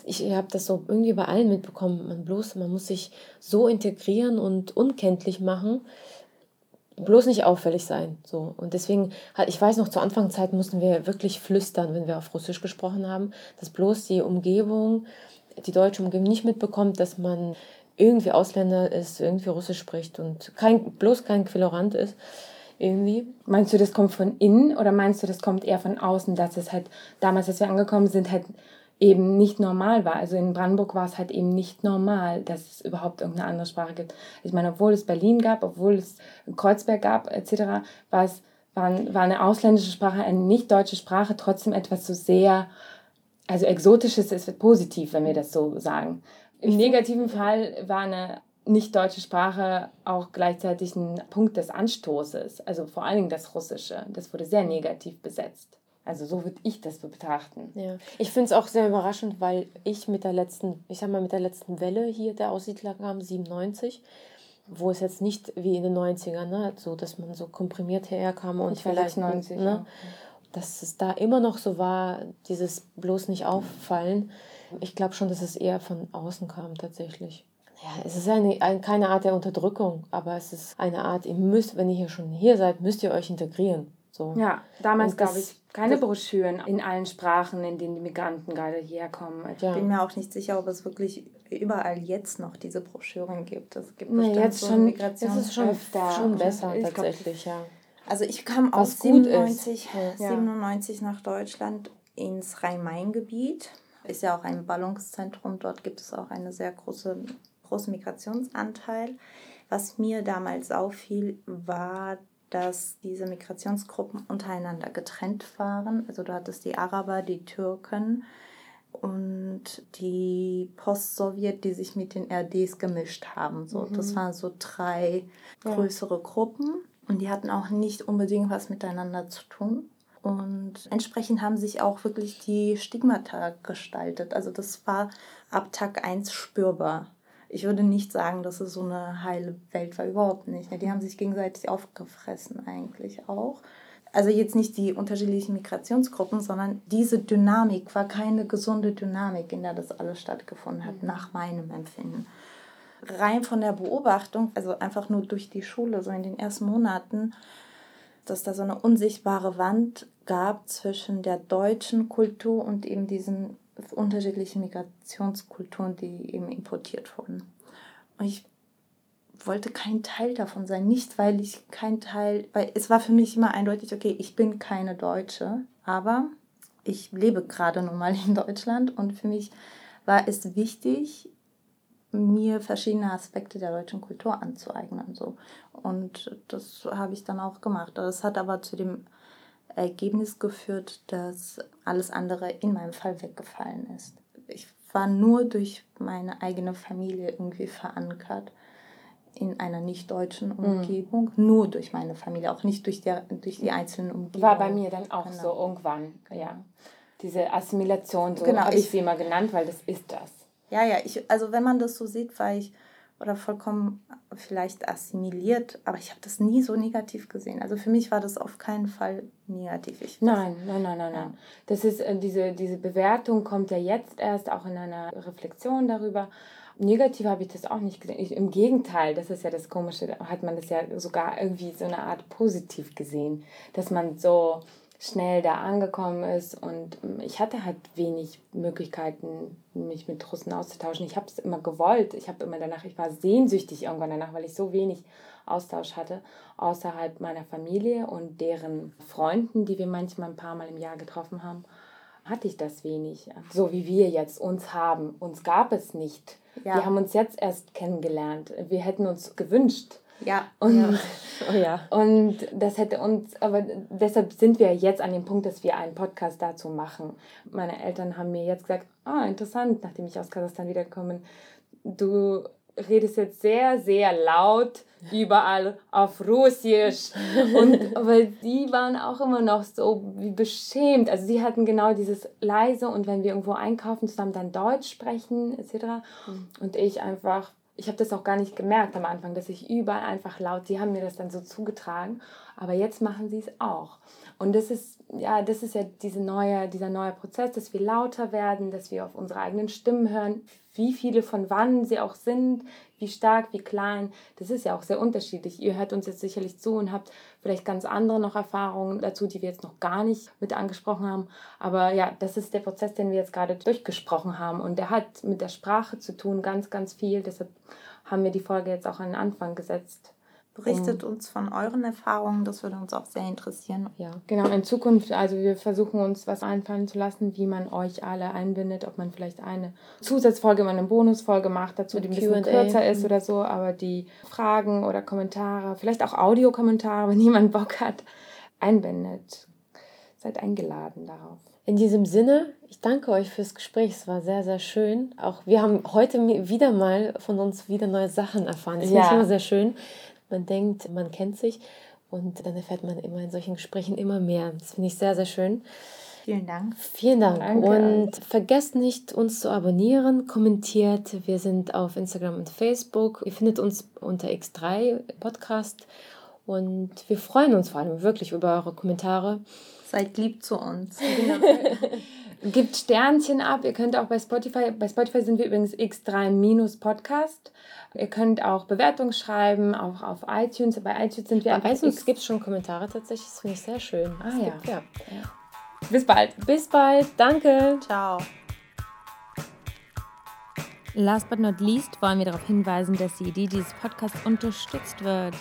ich habe das so irgendwie bei allen mitbekommen. Man bloß, man muss sich so integrieren und unkenntlich machen, bloß nicht auffällig sein. So. Und deswegen, ich weiß noch, zur Anfangszeit mussten wir wirklich flüstern, wenn wir auf Russisch gesprochen haben, dass bloß die Umgebung, die deutsche Umgebung nicht mitbekommt, dass man irgendwie Ausländer ist, irgendwie Russisch spricht und kein, bloß kein Quilorant ist irgendwie. Meinst du, das kommt von innen oder meinst du, das kommt eher von außen, dass es halt damals, als wir angekommen sind, halt eben nicht normal war. Also in Brandenburg war es halt eben nicht normal, dass es überhaupt irgendeine andere Sprache gibt. Ich meine, obwohl es Berlin gab, obwohl es Kreuzberg gab, etc., war es war, war eine ausländische Sprache, eine nicht deutsche Sprache, trotzdem etwas so sehr, also exotisches ist positiv, wenn wir das so sagen. Im negativen Fall war eine nicht deutsche Sprache auch gleichzeitig ein Punkt des Anstoßes, also vor allen Dingen das Russische. Das wurde sehr negativ besetzt. Also so würde ich das betrachten. Ja. Ich finde es auch sehr überraschend, weil ich mit der letzten, ich sag mal, mit der letzten Welle hier der Aussiedler kam, 97, wo es jetzt nicht wie in den 90ern, ne, so dass man so komprimiert herkam und ich vielleicht 90, ne, ja. dass es da immer noch so war, dieses bloß nicht auffallen. Ich glaube schon, dass es eher von außen kam tatsächlich. Ja, es ist eine, eine, keine Art der Unterdrückung, aber es ist eine Art, ihr müsst, wenn ihr hier schon hier seid, müsst ihr euch integrieren. So. Ja, damals gab es keine Broschüren in allen Sprachen, in denen die Migranten gerade hierher kommen. Ich ja. bin mir auch nicht sicher, ob es wirklich überall jetzt noch diese Broschüren gibt. Es gibt nee, jetzt so schon, Migration ist schon, schon besser tatsächlich, glaub, ja. Also ich kam aus 97, ja. 97 nach Deutschland ins Rhein-Main-Gebiet. Ist ja auch ein Ballungszentrum. Dort gibt es auch einen sehr große, großen Migrationsanteil. Was mir damals auffiel, war, dass diese Migrationsgruppen untereinander getrennt waren. Also du hattest die Araber, die Türken und die Post-Sowjet, die sich mit den RDs gemischt haben. So, mhm. Das waren so drei größere ja. Gruppen und die hatten auch nicht unbedingt was miteinander zu tun. Und entsprechend haben sich auch wirklich die Stigmata gestaltet. Also das war ab Tag 1 spürbar ich würde nicht sagen, dass es so eine heile Welt war, überhaupt nicht. Die haben sich gegenseitig aufgefressen eigentlich auch. Also jetzt nicht die unterschiedlichen Migrationsgruppen, sondern diese Dynamik war keine gesunde Dynamik, in der das alles stattgefunden hat, mhm. nach meinem Empfinden. Rein von der Beobachtung, also einfach nur durch die Schule, so in den ersten Monaten, dass da so eine unsichtbare Wand gab zwischen der deutschen Kultur und eben diesen unterschiedliche Migrationskulturen, die eben importiert wurden. Und ich wollte kein Teil davon sein. Nicht, weil ich kein Teil, weil es war für mich immer eindeutig, okay, ich bin keine Deutsche, aber ich lebe gerade nun mal in Deutschland und für mich war es wichtig, mir verschiedene Aspekte der deutschen Kultur anzueignen. So. Und das habe ich dann auch gemacht. Das hat aber zu dem Ergebnis geführt, dass alles andere in meinem Fall weggefallen ist. Ich war nur durch meine eigene Familie irgendwie verankert in einer nicht deutschen mhm. Umgebung, mhm. nur durch meine Familie, auch nicht durch, der, durch die einzelnen Umgebungen. War bei mir dann auch genau. so irgendwann, ja. Diese Assimilation, so genau, habe ich sie immer genannt, weil das ist das. Ja, ja, ich, also wenn man das so sieht, war ich oder vollkommen vielleicht assimiliert, aber ich habe das nie so negativ gesehen. Also für mich war das auf keinen Fall negativ. Ich nein, nein, nein, nein, nein. Das ist äh, diese, diese Bewertung kommt ja jetzt erst auch in einer Reflexion darüber. Negativ habe ich das auch nicht gesehen. Ich, Im Gegenteil, das ist ja das Komische, hat man das ja sogar irgendwie so eine Art positiv gesehen, dass man so schnell da angekommen ist. Und ähm, ich hatte halt wenig Möglichkeiten, mich mit Russen auszutauschen. Ich habe es immer gewollt. Ich habe immer danach, ich war sehnsüchtig irgendwann danach, weil ich so wenig Austausch hatte außerhalb meiner Familie und deren Freunden, die wir manchmal ein paar Mal im Jahr getroffen haben, hatte ich das wenig. So wie wir jetzt uns haben. Uns gab es nicht. Ja. Wir haben uns jetzt erst kennengelernt. Wir hätten uns gewünscht, ja. Und, ja. Oh ja. Und das hätte uns, aber deshalb sind wir jetzt an dem Punkt, dass wir einen Podcast dazu machen. Meine Eltern haben mir jetzt gesagt, ah, interessant, nachdem ich aus Kasachstan wiedergekommen bin, du redest jetzt sehr, sehr laut überall auf Russisch. Und aber die waren auch immer noch so wie beschämt. Also sie hatten genau dieses leise und wenn wir irgendwo einkaufen, zusammen dann Deutsch sprechen etc. Mhm. Und ich einfach ich habe das auch gar nicht gemerkt am Anfang, dass ich überall einfach laut, sie haben mir das dann so zugetragen, aber jetzt machen sie es auch. Und das ist, ja, das ist ja diese neue, dieser neue Prozess, dass wir lauter werden, dass wir auf unsere eigenen Stimmen hören, wie viele von wann sie auch sind, wie stark, wie klein. Das ist ja auch sehr unterschiedlich. Ihr hört uns jetzt sicherlich zu und habt vielleicht ganz andere noch Erfahrungen dazu, die wir jetzt noch gar nicht mit angesprochen haben. Aber ja, das ist der Prozess, den wir jetzt gerade durchgesprochen haben. Und der hat mit der Sprache zu tun, ganz, ganz viel. Deshalb haben wir die Folge jetzt auch an den Anfang gesetzt. Berichtet um, uns von euren Erfahrungen, das würde uns auch sehr interessieren. Ja, genau. In Zukunft, also wir versuchen uns was einfallen zu lassen, wie man euch alle einbindet, ob man vielleicht eine Zusatzfolge, mal eine Bonusfolge macht, dazu, die ein bisschen kürzer ist oder so, aber die Fragen oder Kommentare, vielleicht auch Audiokommentare, wenn jemand Bock hat, einbindet. Seid eingeladen darauf. In diesem Sinne, ich danke euch fürs Gespräch. Es war sehr, sehr schön. Auch wir haben heute wieder mal von uns wieder neue Sachen erfahren. Das ja. finde ich immer sehr schön. Man denkt, man kennt sich und dann erfährt man immer in solchen Gesprächen immer mehr. Das finde ich sehr, sehr schön. Vielen Dank. Vielen Dank. Danke. Und vergesst nicht, uns zu abonnieren, kommentiert. Wir sind auf Instagram und Facebook. Ihr findet uns unter X3 Podcast. Und wir freuen uns vor allem wirklich über eure Kommentare. Seid lieb zu uns. Gibt Sternchen ab. Ihr könnt auch bei Spotify, bei Spotify sind wir übrigens X3-Podcast. Ihr könnt auch Bewertungen schreiben, auch auf iTunes. Bei iTunes sind wir Bei iTunes gibt es schon Kommentare tatsächlich. Das finde ich sehr schön. Ah ja. Gibt, ja. ja. Bis bald. Bis bald. Danke. Ciao. Last but not least wollen wir darauf hinweisen, dass die Idee dieses Podcasts unterstützt wird.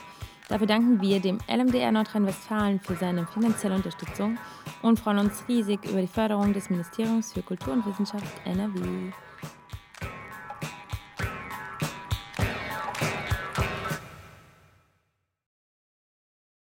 Dafür danken wir dem LMDR Nordrhein-Westfalen für seine finanzielle Unterstützung und freuen uns riesig über die Förderung des Ministeriums für Kultur und Wissenschaft NRW.